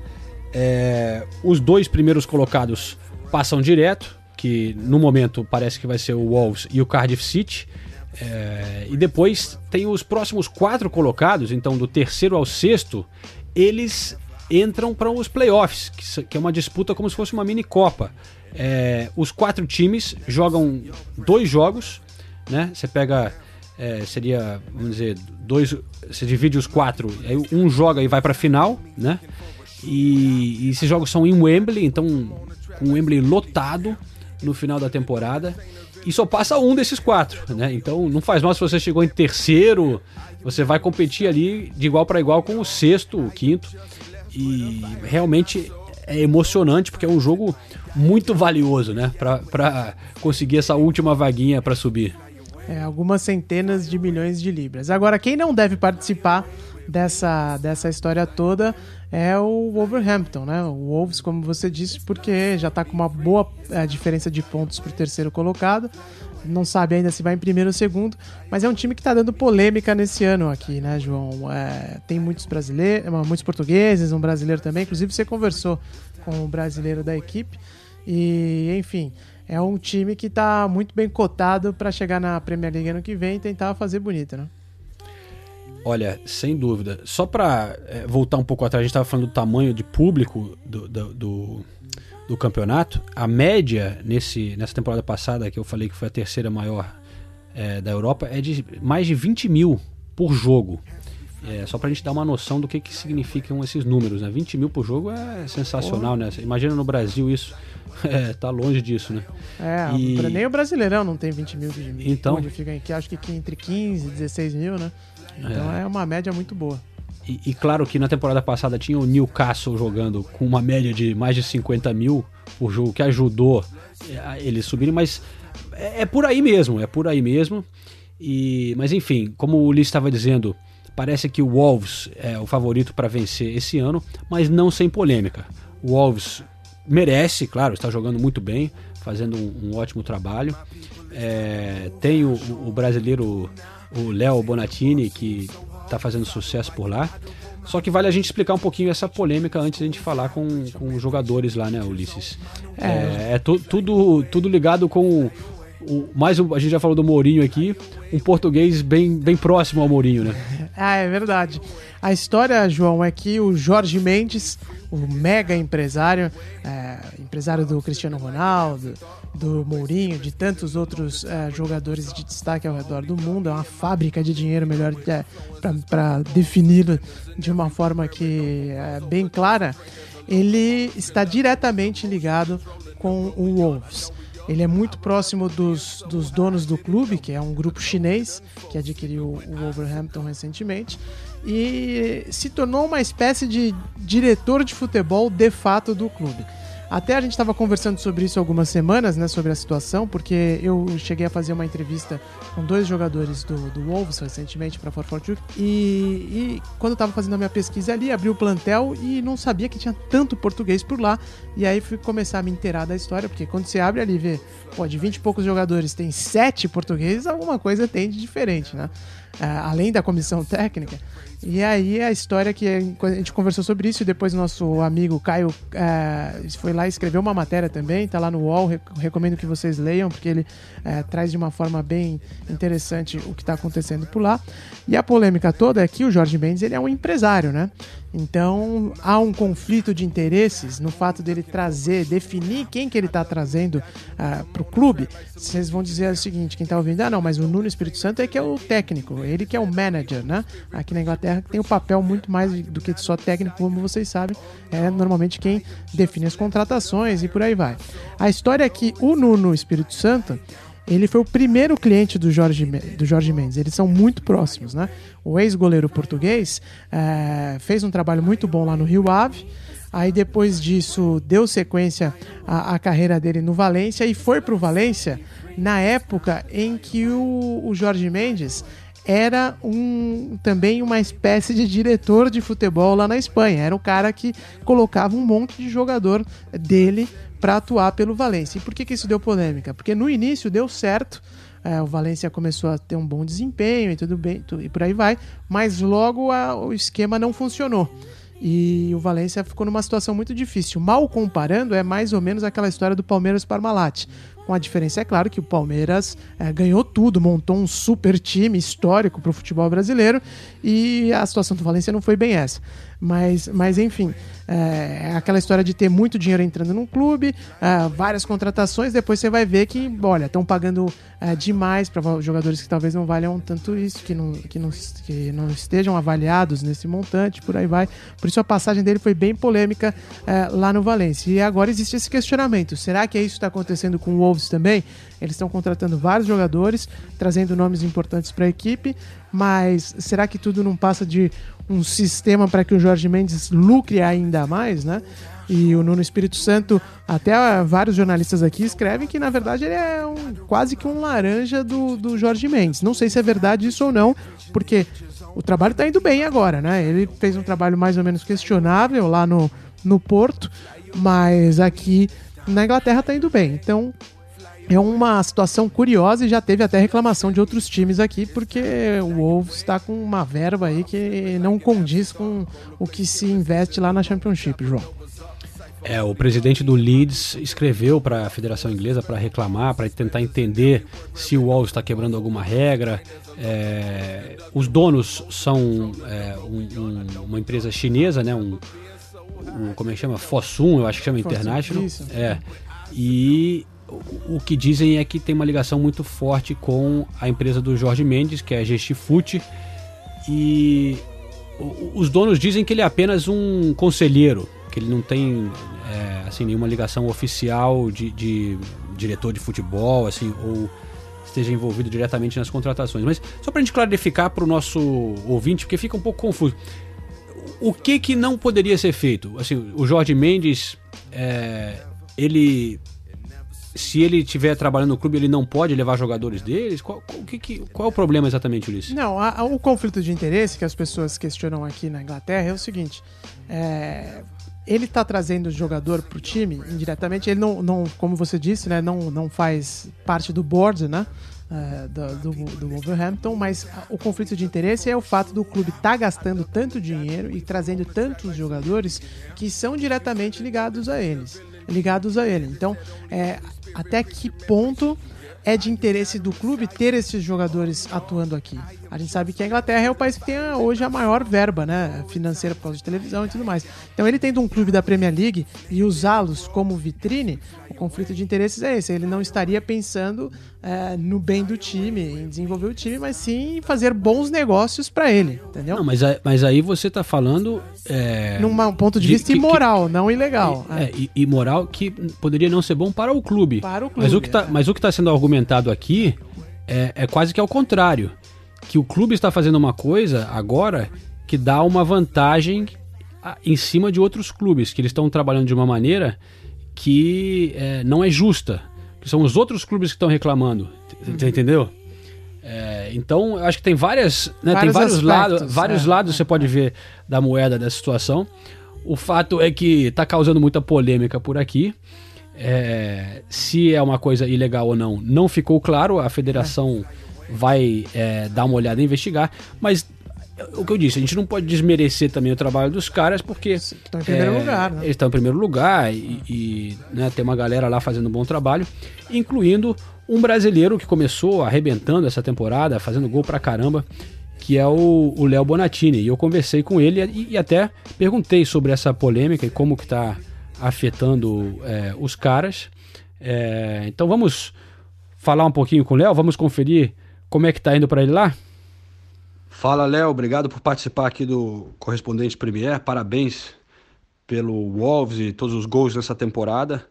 é, os dois primeiros colocados passam direto, que no momento parece que vai ser o Wolves e o Cardiff City. É, e depois tem os próximos quatro colocados, então do terceiro ao sexto, eles entram para os playoffs, que é uma disputa como se fosse uma mini Copa. É, os quatro times jogam dois jogos, né? Você pega, é, seria, vamos dizer, dois. Você divide os quatro, aí um joga e vai para a final, né? E, e esses jogos são em Wembley, então com Wembley lotado no final da temporada. E só passa um desses quatro, né? Então não faz mal se você chegou em terceiro, você vai competir ali de igual para igual com o sexto, o quinto. E realmente é emocionante porque é um jogo muito valioso, né? Para conseguir essa última vaguinha para subir. é, algumas centenas de milhões de libras. Agora, quem não deve participar dessa, dessa história toda é o Wolverhampton, né? O Wolves, como você disse, porque já está com uma boa é, diferença de pontos para o terceiro colocado. Não sabe ainda se vai em primeiro ou segundo, mas é um time que está dando polêmica nesse ano aqui, né, João? É, tem muitos brasileiros, muitos portugueses, um brasileiro também. Inclusive, você conversou com o brasileiro da equipe. E, enfim, é um time que está muito bem cotado para chegar na Premier League ano que vem e tentar fazer bonito, né? Olha, sem dúvida. Só para é, voltar um pouco atrás, a gente estava falando do tamanho de público do, do, do, do, campeonato. A média nesse, nessa temporada passada, que eu falei que foi a terceira maior é, da Europa, é de mais de 20 mil por jogo. É, só para a gente dar uma noção do que, que significam esses números. Né? 20 mil por jogo é sensacional, né? Imagina no Brasil isso. É, tá longe disso, né? É, e... nem o Brasileirão não tem 20 mil de então, onde fica, que acho que entre 15 e 16 mil, né? Então é, é uma média muito boa. E, e, claro que na temporada passada tinha o Newcastle jogando com uma média de mais de 50 mil por jogo, que ajudou é, eles subirem, mas é, é, por aí mesmo, é por aí mesmo. E, mas enfim, como o Ulisses estava dizendo, parece que o Wolves é o favorito para vencer esse ano, mas não sem polêmica. O Wolves merece, claro, está jogando muito bem, fazendo um, um ótimo trabalho. É, tem o, o brasileiro o Léo Bonatini, que está fazendo sucesso por lá. Só que vale a gente explicar um pouquinho essa polêmica antes de a gente falar com, com os jogadores lá, né, Ulisses? É, é, é tu, tudo, tudo ligado com o, mais um, a gente já falou do Mourinho aqui, um português bem, bem próximo ao Mourinho, né? Ah, é verdade. A história, João, é que o Jorge Mendes, o mega empresário, é, empresário do Cristiano Ronaldo, do Mourinho, de tantos outros é, jogadores de destaque ao redor do mundo. É uma fábrica de dinheiro, melhor é, para defini-lo de uma forma que é bem clara. Ele está diretamente ligado com o Wolves. Ele é muito próximo dos, dos donos do clube, que é um grupo chinês que adquiriu o Wolverhampton recentemente, e se tornou uma espécie de diretor de futebol de fato do clube. Até a gente estava conversando sobre isso algumas semanas, né, sobre a situação, porque eu cheguei a fazer uma entrevista com dois jogadores do, do Wolves recentemente para Forfortune e, e quando eu estava fazendo a minha pesquisa ali, abri o plantel e não sabia que tinha tanto português por lá. E aí fui começar a me inteirar da história, porque quando você abre ali e vê, pô, de 20 e poucos jogadores tem sete portugueses, alguma coisa tem de diferente, né? Uh, além da comissão técnica. E aí a história que a gente conversou sobre isso e depois nosso amigo Caio é, foi lá e escreveu uma matéria também, tá lá no UOL, recomendo que vocês leiam, porque ele é, traz de uma forma bem interessante o que está acontecendo por lá. E a polêmica toda é que o Jorge Mendes ele é um empresário, né? Então há um conflito de interesses no fato dele trazer, definir quem que ele está trazendo uh, ah, para o clube. Vocês vão dizer o seguinte: quem está ouvindo, ah, não, mas o Nuno Espírito Santo é que é o técnico, ele que é o manager, né? Aqui na Inglaterra tem o um papel muito mais do que só técnico, como vocês sabem, é normalmente quem define as contratações e por aí vai. A história é que o Nuno Espírito Santo ele foi o primeiro cliente do Jorge, do Jorge Mendes. Eles são muito próximos, né? O ex-goleiro português é, fez um trabalho muito bom lá no Rio Ave. Aí depois disso deu sequência à, à carreira dele no Valência e foi para o Valência na época em que o, o Jorge Mendes era um, também uma espécie de diretor de futebol lá na Espanha. Era o cara que colocava um monte de jogador dele para atuar pelo Valência. E por que, que isso deu polêmica? Porque no início deu certo, é, o Valência começou a ter um bom desempenho e tudo bem, e por aí vai, mas logo a, o esquema não funcionou. E o Valência ficou numa situação muito difícil. Mal comparando, é mais ou menos aquela história do Palmeiras Parmalat. Com a diferença, é claro, que o Palmeiras é, ganhou tudo, montou um super time histórico para o futebol brasileiro e a situação do Valência não foi bem essa. Mas, mas enfim, é, é aquela história de ter muito dinheiro entrando num clube, é, várias contratações, depois você vai ver que, olha, estão pagando é, demais para jogadores que talvez não valham tanto isso, que não, que, não, que não estejam avaliados nesse montante, por aí vai. Por isso a passagem dele foi bem polêmica é, lá no Valência. E agora existe esse questionamento: será que isso está acontecendo com o Wolves também? Eles estão contratando vários jogadores, trazendo nomes importantes para a equipe, mas será que tudo não passa de um sistema para que o Jorge Mendes lucre ainda mais, né? E o Nuno Espírito Santo, até vários jornalistas aqui escrevem que na verdade ele é um, quase que um laranja do, do Jorge Mendes. Não sei se é verdade isso ou não, porque o trabalho está indo bem agora, né? Ele fez um trabalho mais ou menos questionável lá no, no Porto, mas aqui na Inglaterra está indo bem. Então é uma situação curiosa e já teve até reclamação de outros times aqui, porque o Wolves está com uma verba aí que não condiz com o que se investe lá na Championship, João. É, o presidente do Leeds escreveu para a Federação Inglesa para reclamar, para tentar entender se o Wolves está quebrando alguma regra. É, os donos são é, um, um, uma empresa chinesa, né? Um, um, como é que chama? Fosun, eu acho que chama Fosun, International. Isso. É. E o que dizem é que tem uma ligação muito forte com a empresa do Jorge Mendes, que é a Gestifute, e os donos dizem que ele é apenas um conselheiro, que ele não tem é, assim nenhuma ligação oficial de, de, diretor de futebol, assim, ou esteja envolvido diretamente nas contratações. Mas só para a gente clarificar para o nosso ouvinte, porque fica um pouco confuso. O que que não poderia ser feito? Assim, o Jorge Mendes, é, ele se ele estiver trabalhando no clube, ele não pode levar jogadores deles? Qual, qual, que, que, qual é o problema exatamente, Ulisses? Não, a, a, o conflito de interesse que as pessoas questionam aqui na Inglaterra é o seguinte: é, ele está trazendo o jogador para o time indiretamente. Ele não, não, como você disse, né, não, não faz parte do board, né? Uh, do, do, do, Wolverhampton, mas o conflito de interesse é o fato do clube estar tá gastando tanto dinheiro e trazendo tantos jogadores que são diretamente ligados a eles ligados a ele. Então, é, até que ponto é de interesse do clube ter esses jogadores atuando aqui. A gente sabe que a Inglaterra é o país que tem hoje a maior verba né, financeira por causa de televisão e tudo mais. Então ele tendo um clube da Premier League e usá-los como vitrine, o conflito de interesses é esse. Ele não estaria pensando é, no bem do time, em desenvolver o time, mas sim fazer bons negócios para ele, entendeu? Não, mas, mas aí você está falando... É, Num ponto de, de vista que, imoral, que, não ilegal. É, é, imoral que poderia não ser bom para o clube. Para o clube, mas o que está é. tá sendo argumentado aqui é, é quase que ao contrário. Que o clube está fazendo uma coisa agora que dá uma vantagem em cima de outros clubes, que eles estão trabalhando de uma maneira que é, não é justa que são os outros clubes que estão reclamando. Você entendeu? É, então, eu acho que tem várias, né, tem vários aspectos, lados, vários é, lados você pode ver da moeda da situação. O fato é que está causando muita polêmica por aqui. É, se é uma coisa ilegal ou não, não ficou claro. A federação vai é, dar uma olhada e investigar. Mas o que eu disse, a gente não pode desmerecer também o trabalho dos caras, porque. Estão em primeiro é, lugar, né? Eles estão em primeiro lugar e, e né, tem uma galera lá fazendo um bom trabalho, incluindo um brasileiro que começou arrebentando essa temporada, fazendo gol pra caramba, que é o Léo Bonatini. E eu conversei com ele e, e, até perguntei sobre essa polêmica e como que tá afetando é, os caras. É, então vamos falar um pouquinho com o Léo, vamos conferir como é que tá indo para ele lá? Fala, Léo. Obrigado por participar aqui do Correspondente Premier. Parabéns pelo Wolves e todos os gols nessa temporada.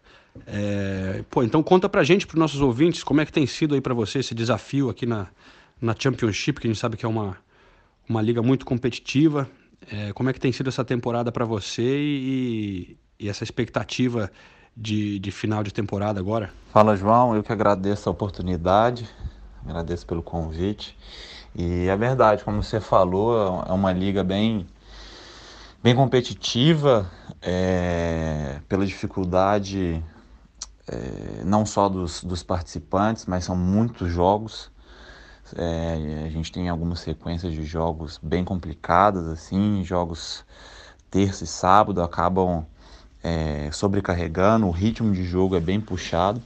É... Pô, então conta pra gente, pros nossos ouvintes, como é que tem sido aí para você esse desafio aqui na, na Championship, que a gente sabe que é uma, uma liga muito competitiva. É... Como é que tem sido essa temporada para você e, e, essa expectativa de, de final de temporada agora? Fala, João. Eu que agradeço a oportunidade, agradeço pelo convite. E é verdade, como você falou, é uma liga bem, bem competitiva, é, pela dificuldade é, não só dos, dos participantes, mas são muitos jogos. É, a gente tem algumas sequências de jogos bem complicadas, assim, jogos terça e sábado acabam é, sobrecarregando, o ritmo de jogo é bem puxado.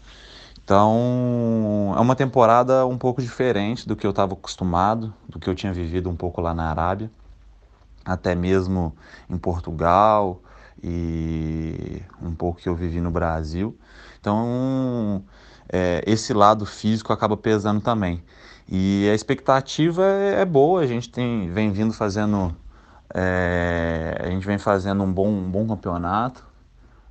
Então, é uma temporada um pouco diferente do que eu estava acostumado, do que eu tinha vivido um pouco lá na Arábia, até mesmo em Portugal e um pouco que eu vivi no Brasil. Então, é, esse lado físico acaba pesando também. E a expectativa é, é boa, a gente tem, vem vindo fazendo, é, a gente vem fazendo um bom, um bom campeonato.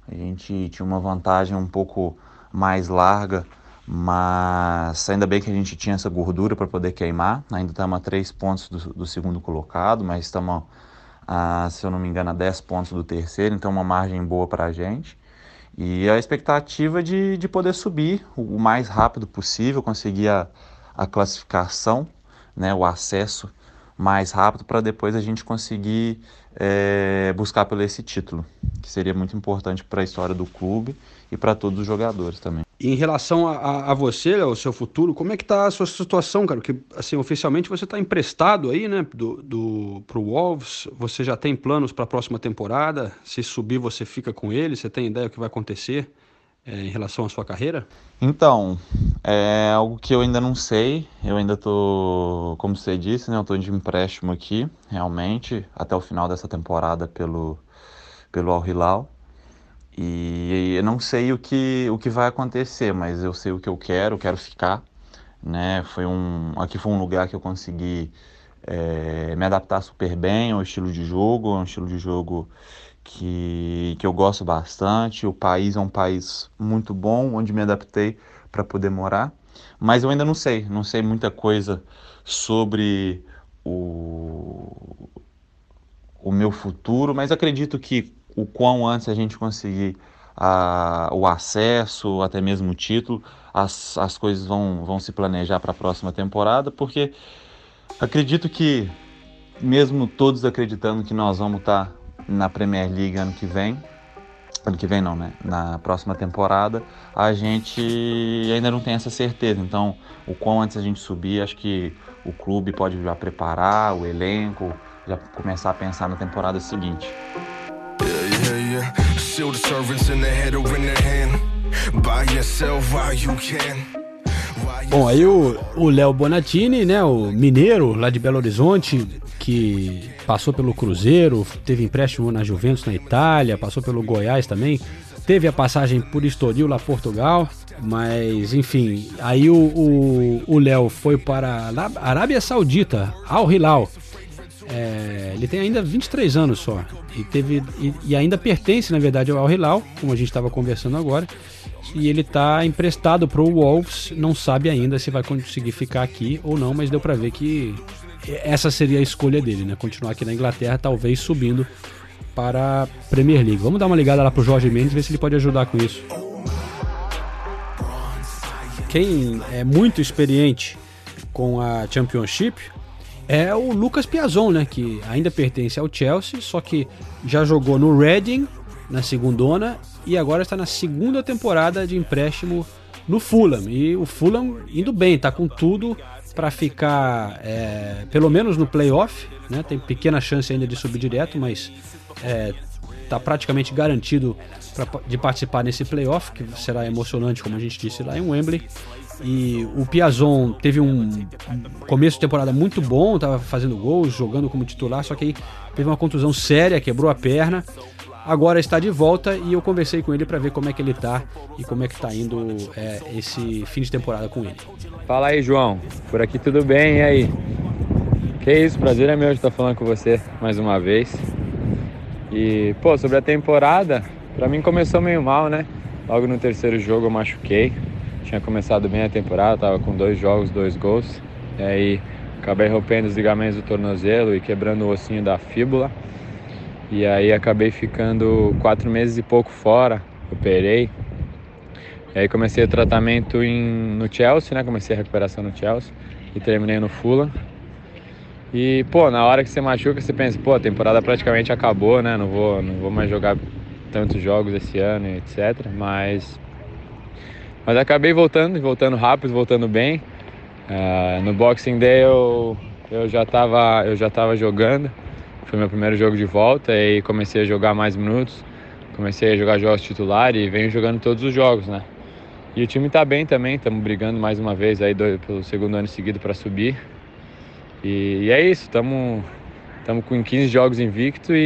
A gente tinha uma vantagem um pouco mais larga, mas ainda bem que a gente tinha essa gordura para poder queimar. Ainda estamos a três pontos do, do, segundo colocado, mas estamos a, se eu não me engano, a 10 pontos do terceiro, então uma margem boa para a gente. E a expectativa de, de poder subir o mais rápido possível, conseguir a, a classificação, né, o acesso mais rápido para depois a gente conseguir é, buscar pelo esse título, que seria muito importante para a história do clube e para todos os jogadores também. Em relação a, a, você, ao seu futuro, como é que tá a sua situação, cara? Porque, assim, oficialmente você está emprestado aí, né, do, do, pro Wolves, você já tem planos para a próxima temporada? Se subir, você fica com ele? Você tem ideia do que vai acontecer é, em relação à sua carreira? Então, é algo que eu ainda não sei, eu ainda tô, como você disse, né, eu tô de empréstimo aqui, realmente, até o final dessa temporada pelo, pelo Al Hilal. E eu não sei o que, o que vai acontecer, mas eu sei o que eu quero, quero ficar. Né? Foi um, aqui foi um lugar que eu consegui é, me adaptar super bem ao estilo de jogo, é um estilo de jogo que, que eu gosto bastante. O país é um país muito bom, onde me adaptei para poder morar. Mas eu ainda não sei, não sei muita coisa sobre o, o meu futuro, mas acredito que o quão antes a gente conseguir a, o acesso, até mesmo o título, as, as coisas vão, vão se planejar para a próxima temporada, porque acredito que, mesmo todos acreditando que nós vamos estar tá na Premier League ano que vem, ano que vem não, né? Na próxima temporada, a gente ainda não tem essa certeza. Então, o quão antes a gente subir, acho que o clube pode já preparar o elenco, já começar a pensar na temporada seguinte. Bom, aí o Léo Bonatini, né, o mineiro lá de Belo Horizonte, que passou pelo Cruzeiro, teve empréstimo na Juventus na Itália, passou pelo Goiás também, teve a passagem por Estoril lá Portugal, mas enfim, aí o Léo foi para a Arábia Saudita, Al Hilal, é, ele tem ainda 23 anos só. E, teve, e, e ainda pertence, na verdade, ao Hilal, como a gente estava conversando agora. E ele está emprestado para o Wolves. Não sabe ainda se vai conseguir ficar aqui ou não, mas deu para ver que essa seria a escolha dele, né? Continuar aqui na Inglaterra, talvez subindo para a Premier League. Vamos dar uma ligada lá pro Jorge Mendes, ver se ele pode ajudar com isso. Quem é muito experiente com a Championship é o Lucas Piazon, né, que ainda pertence ao Chelsea, só que já jogou no Reading na segundona e agora está na segunda temporada de empréstimo no Fulham. E o Fulham indo bem, tá com tudo para ficar é, pelo menos no playoff, né? Tem pequena chance ainda de subir direto, mas é, tá praticamente garantido pra, de participar nesse playoff, que será emocionante, como a gente disse lá em Wembley. E o Piazon teve um começo de temporada muito bom, estava fazendo gols, jogando como titular, só que aí teve uma contusão séria, quebrou a perna. Agora está de volta e eu conversei com ele para ver como é que ele tá e como é que tá indo é, esse fim de temporada com ele. Fala aí, João. Por aqui tudo bem? E aí? Que isso, prazer é meu de estar falando com você mais uma vez. E, pô, sobre a temporada, para mim começou meio mal, né? Logo no terceiro jogo eu machuquei tinha começado bem a temporada, tava com dois jogos, dois gols. E aí acabei rompendo os ligamentos do tornozelo e quebrando o ossinho da fíbula. E aí acabei ficando quatro meses e pouco fora, operei. E aí comecei o tratamento em, no Chelsea, né? Comecei a recuperação no Chelsea e terminei no Fulham. E, pô, na hora que você machuca, você pensa, pô, a temporada praticamente acabou, né? Não vou, não vou mais jogar tantos jogos esse ano, etc. Mas mas acabei voltando, voltando rápido, voltando bem. Uh, no Boxing Day eu, eu já estava eu já tava jogando. Foi meu primeiro jogo de volta e comecei a jogar mais minutos. Comecei a jogar jogos titular e venho jogando todos os jogos, né? E o time está bem também, estamos brigando mais uma vez aí do, pelo segundo ano seguido para subir. E, e, é isso, estamos com 15 jogos invicto e,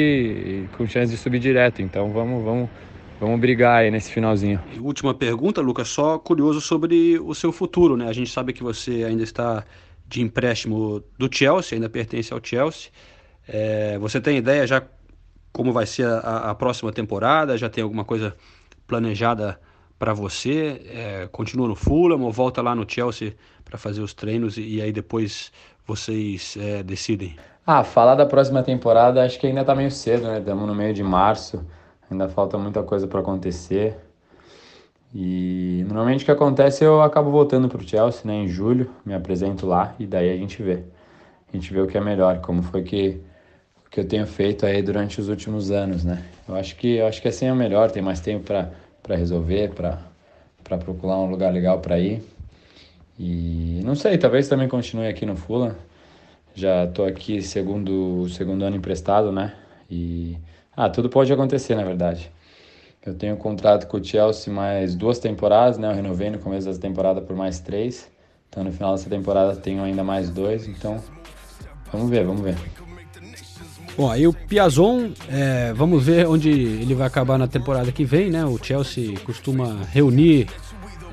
e com chance de subir direto. Então vamos, vamos, Vamos brigar aí nesse finalzinho. Última pergunta, Lucas, só curioso sobre o seu futuro, né? A gente sabe que você ainda está de empréstimo do Chelsea, ainda pertence ao Chelsea. É, você tem ideia já como vai ser a, a, próxima temporada? Já tem alguma coisa planejada para você? É, continua no Fulham ou volta lá no Chelsea para fazer os treinos e, e, aí depois vocês é, decidem? Ah, falar da próxima temporada acho que ainda tá meio cedo, né? Estamos no meio de março, ainda falta muita coisa para acontecer. E normalmente o que acontece eu acabo voltando pro Chelsea, né, em julho, me apresento lá e daí a gente vê. A gente vê o que é melhor, como foi que que eu tenho feito aí durante os últimos anos, né? Eu acho que eu acho que assim é o melhor, tem mais tempo para para resolver, para procurar um lugar legal para ir. E não sei, talvez também continue aqui no Fulham. Já tô aqui segundo segundo ano emprestado, né? E ah, tudo pode acontecer, na verdade. Eu tenho um contrato com o Chelsea mais duas temporadas, né? Eu renovei no começo dessa temporada por mais três. Então no final dessa temporada tenho ainda mais dois. Então vamos ver, vamos ver. Bom, aí o Piazon, é, vamos ver onde ele vai acabar na temporada que vem, né? O Chelsea costuma reunir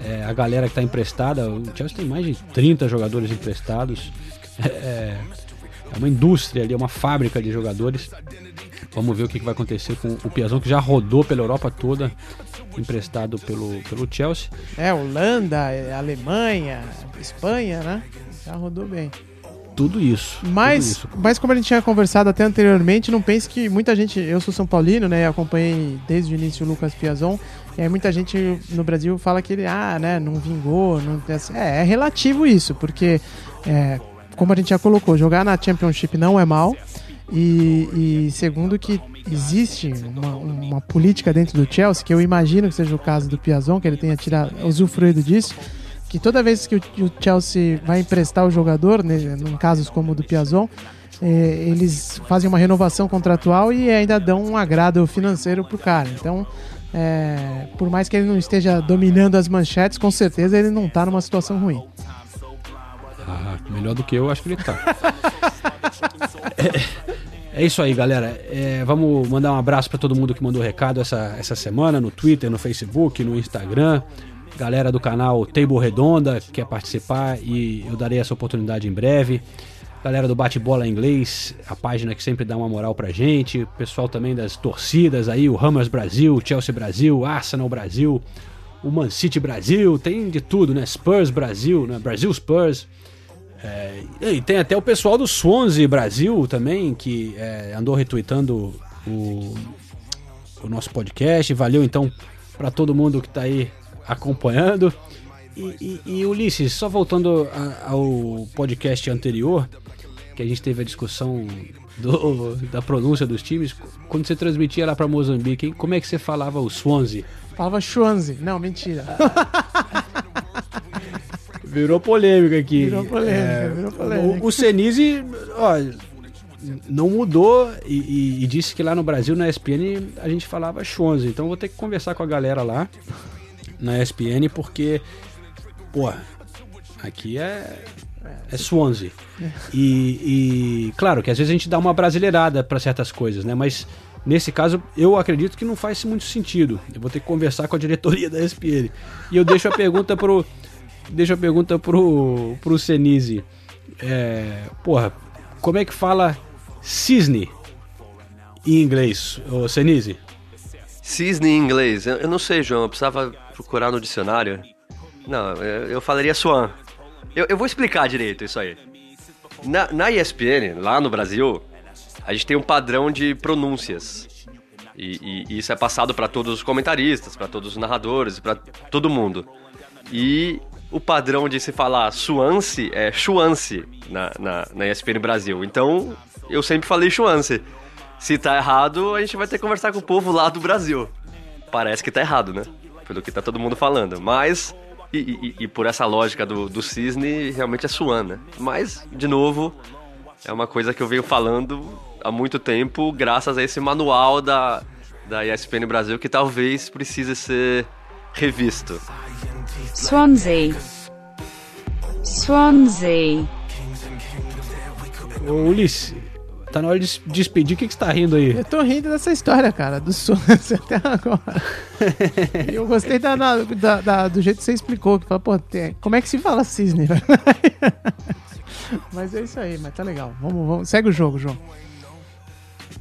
é, a galera que está emprestada. O Chelsea tem mais de 30 jogadores emprestados. É, é uma indústria ali, é uma fábrica de jogadores. Vamos ver o que vai acontecer com o Piazon, que já rodou pela Europa toda, emprestado pelo, pelo Chelsea. É, Holanda, Alemanha, Espanha, né? Já rodou bem. Tudo isso. Mas, tudo isso. mas como a gente tinha conversado até anteriormente, não pense que muita gente. Eu sou São Paulino, né? Acompanhei desde o início o Lucas Piazon. E aí muita gente no Brasil fala que ele, ah, né, não vingou. Não, é, é relativo isso, porque, é, como a gente já colocou, jogar na Championship não é mal. E, e segundo que existe uma, uma, política dentro do Chelsea, que eu imagino que seja o caso do Piazon, que ele tenha tirado, usufruído disso, que toda vez que o, Chelsea vai emprestar o jogador, né, em casos como o do Piazon, é, eles fazem uma renovação contratual e ainda dão um agrado financeiro pro cara. Então, é, por mais que ele não esteja dominando as manchetes, com certeza ele não tá numa situação ruim. Ah, melhor do que eu, acho que ele tá. é, é, isso aí, galera. É, vamos mandar um abraço para todo mundo que mandou recado essa, essa semana no Twitter, no Facebook, no Instagram galera do canal Table Redonda quer participar e eu darei essa oportunidade em breve. Galera do Bate-Bola Inglês, a página que sempre dá uma moral pra gente. Pessoal também das torcidas aí, o Hammers Brasil, Chelsea Brasil, Arsenal Brasil, o Man City Brasil, tem de tudo, né? Spurs Brasil, né? Brasil Spurs. É, e tem até o pessoal do Swansea Brasil também, que é, andou retweetando o, o nosso podcast. Valeu então para todo mundo que tá aí acompanhando. E, e, e Ulisses, só voltando a, ao podcast anterior, que a gente teve a discussão do, da pronúncia dos times, quando você transmitia lá para Moçambique, como é que você falava o Swansea? Falava Swansea. Não, mentira. Virou polêmica aqui. Virou polêmica, é, virou polêmica. O, o Senise, ó, não mudou e, e, e, disse que lá no Brasil, na ESPN, a gente falava Swansea. Então vou ter que conversar com a galera lá na ESPN porque, pô, aqui é é Swansea. E, e, claro que às vezes a gente dá uma brasileirada para certas coisas, né? Mas nesse caso eu acredito que não faz muito sentido. Eu vou ter que conversar com a diretoria da ESPN. E eu deixo a pergunta pro deixo a pergunta pro pro Senise. É, porra, como é que fala cisne em inglês, Senise? Cisne em inglês. Eu, eu não sei, João. Eu precisava procurar no dicionário. Não, eu, eu falaria Swan. Eu, eu, vou explicar direito isso aí. Na, na ESPN, lá no Brasil, a gente tem um padrão de pronúncias. E, e, e isso é passado para todos os comentaristas, para todos os narradores, para todo mundo. E o padrão de se falar Suance é Chuance na, na, na ESPN Brasil. Então, eu sempre falei Chuance. Se tá errado, a gente vai ter que conversar com o povo lá do Brasil. Parece que tá errado, né? Pelo que tá todo mundo falando. Mas, e, e, e por essa lógica do, do cisne, realmente é Suan, né? Mas, de novo, é uma coisa que eu venho falando há muito tempo, graças a esse manual da, da ESPN Brasil, que talvez precise ser revisto. Swansea. Swansea. Ô, Ulisses, Tá na hora de despedir. O que, que você tá rindo aí? Eu tô rindo dessa história, cara, do Swansea até agora. eu gostei da, da, da, do jeito que você explicou. Que fala, pô, tem, como é que se fala cisne? mas é isso aí, mas tá legal. Vamos, vamos. Segue o jogo, João.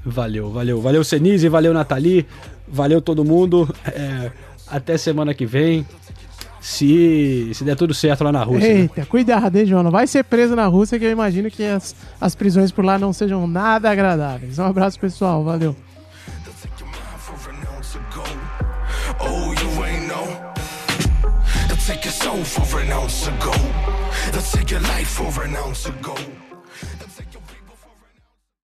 Valeu, valeu. Valeu, Senise, valeu, Nathalie. Valeu todo mundo. É, até semana que vem. Se, se der tudo certo lá na Rússia. né? Eita, cuidado, hein, João? Não vai ser preso na Rússia, que eu imagino que as, as prisões por lá não sejam nada agradáveis. Um abraço, pessoal. Valeu. Oh, take your soul for an ounce of gold. They'll take your life for an ounce of gold.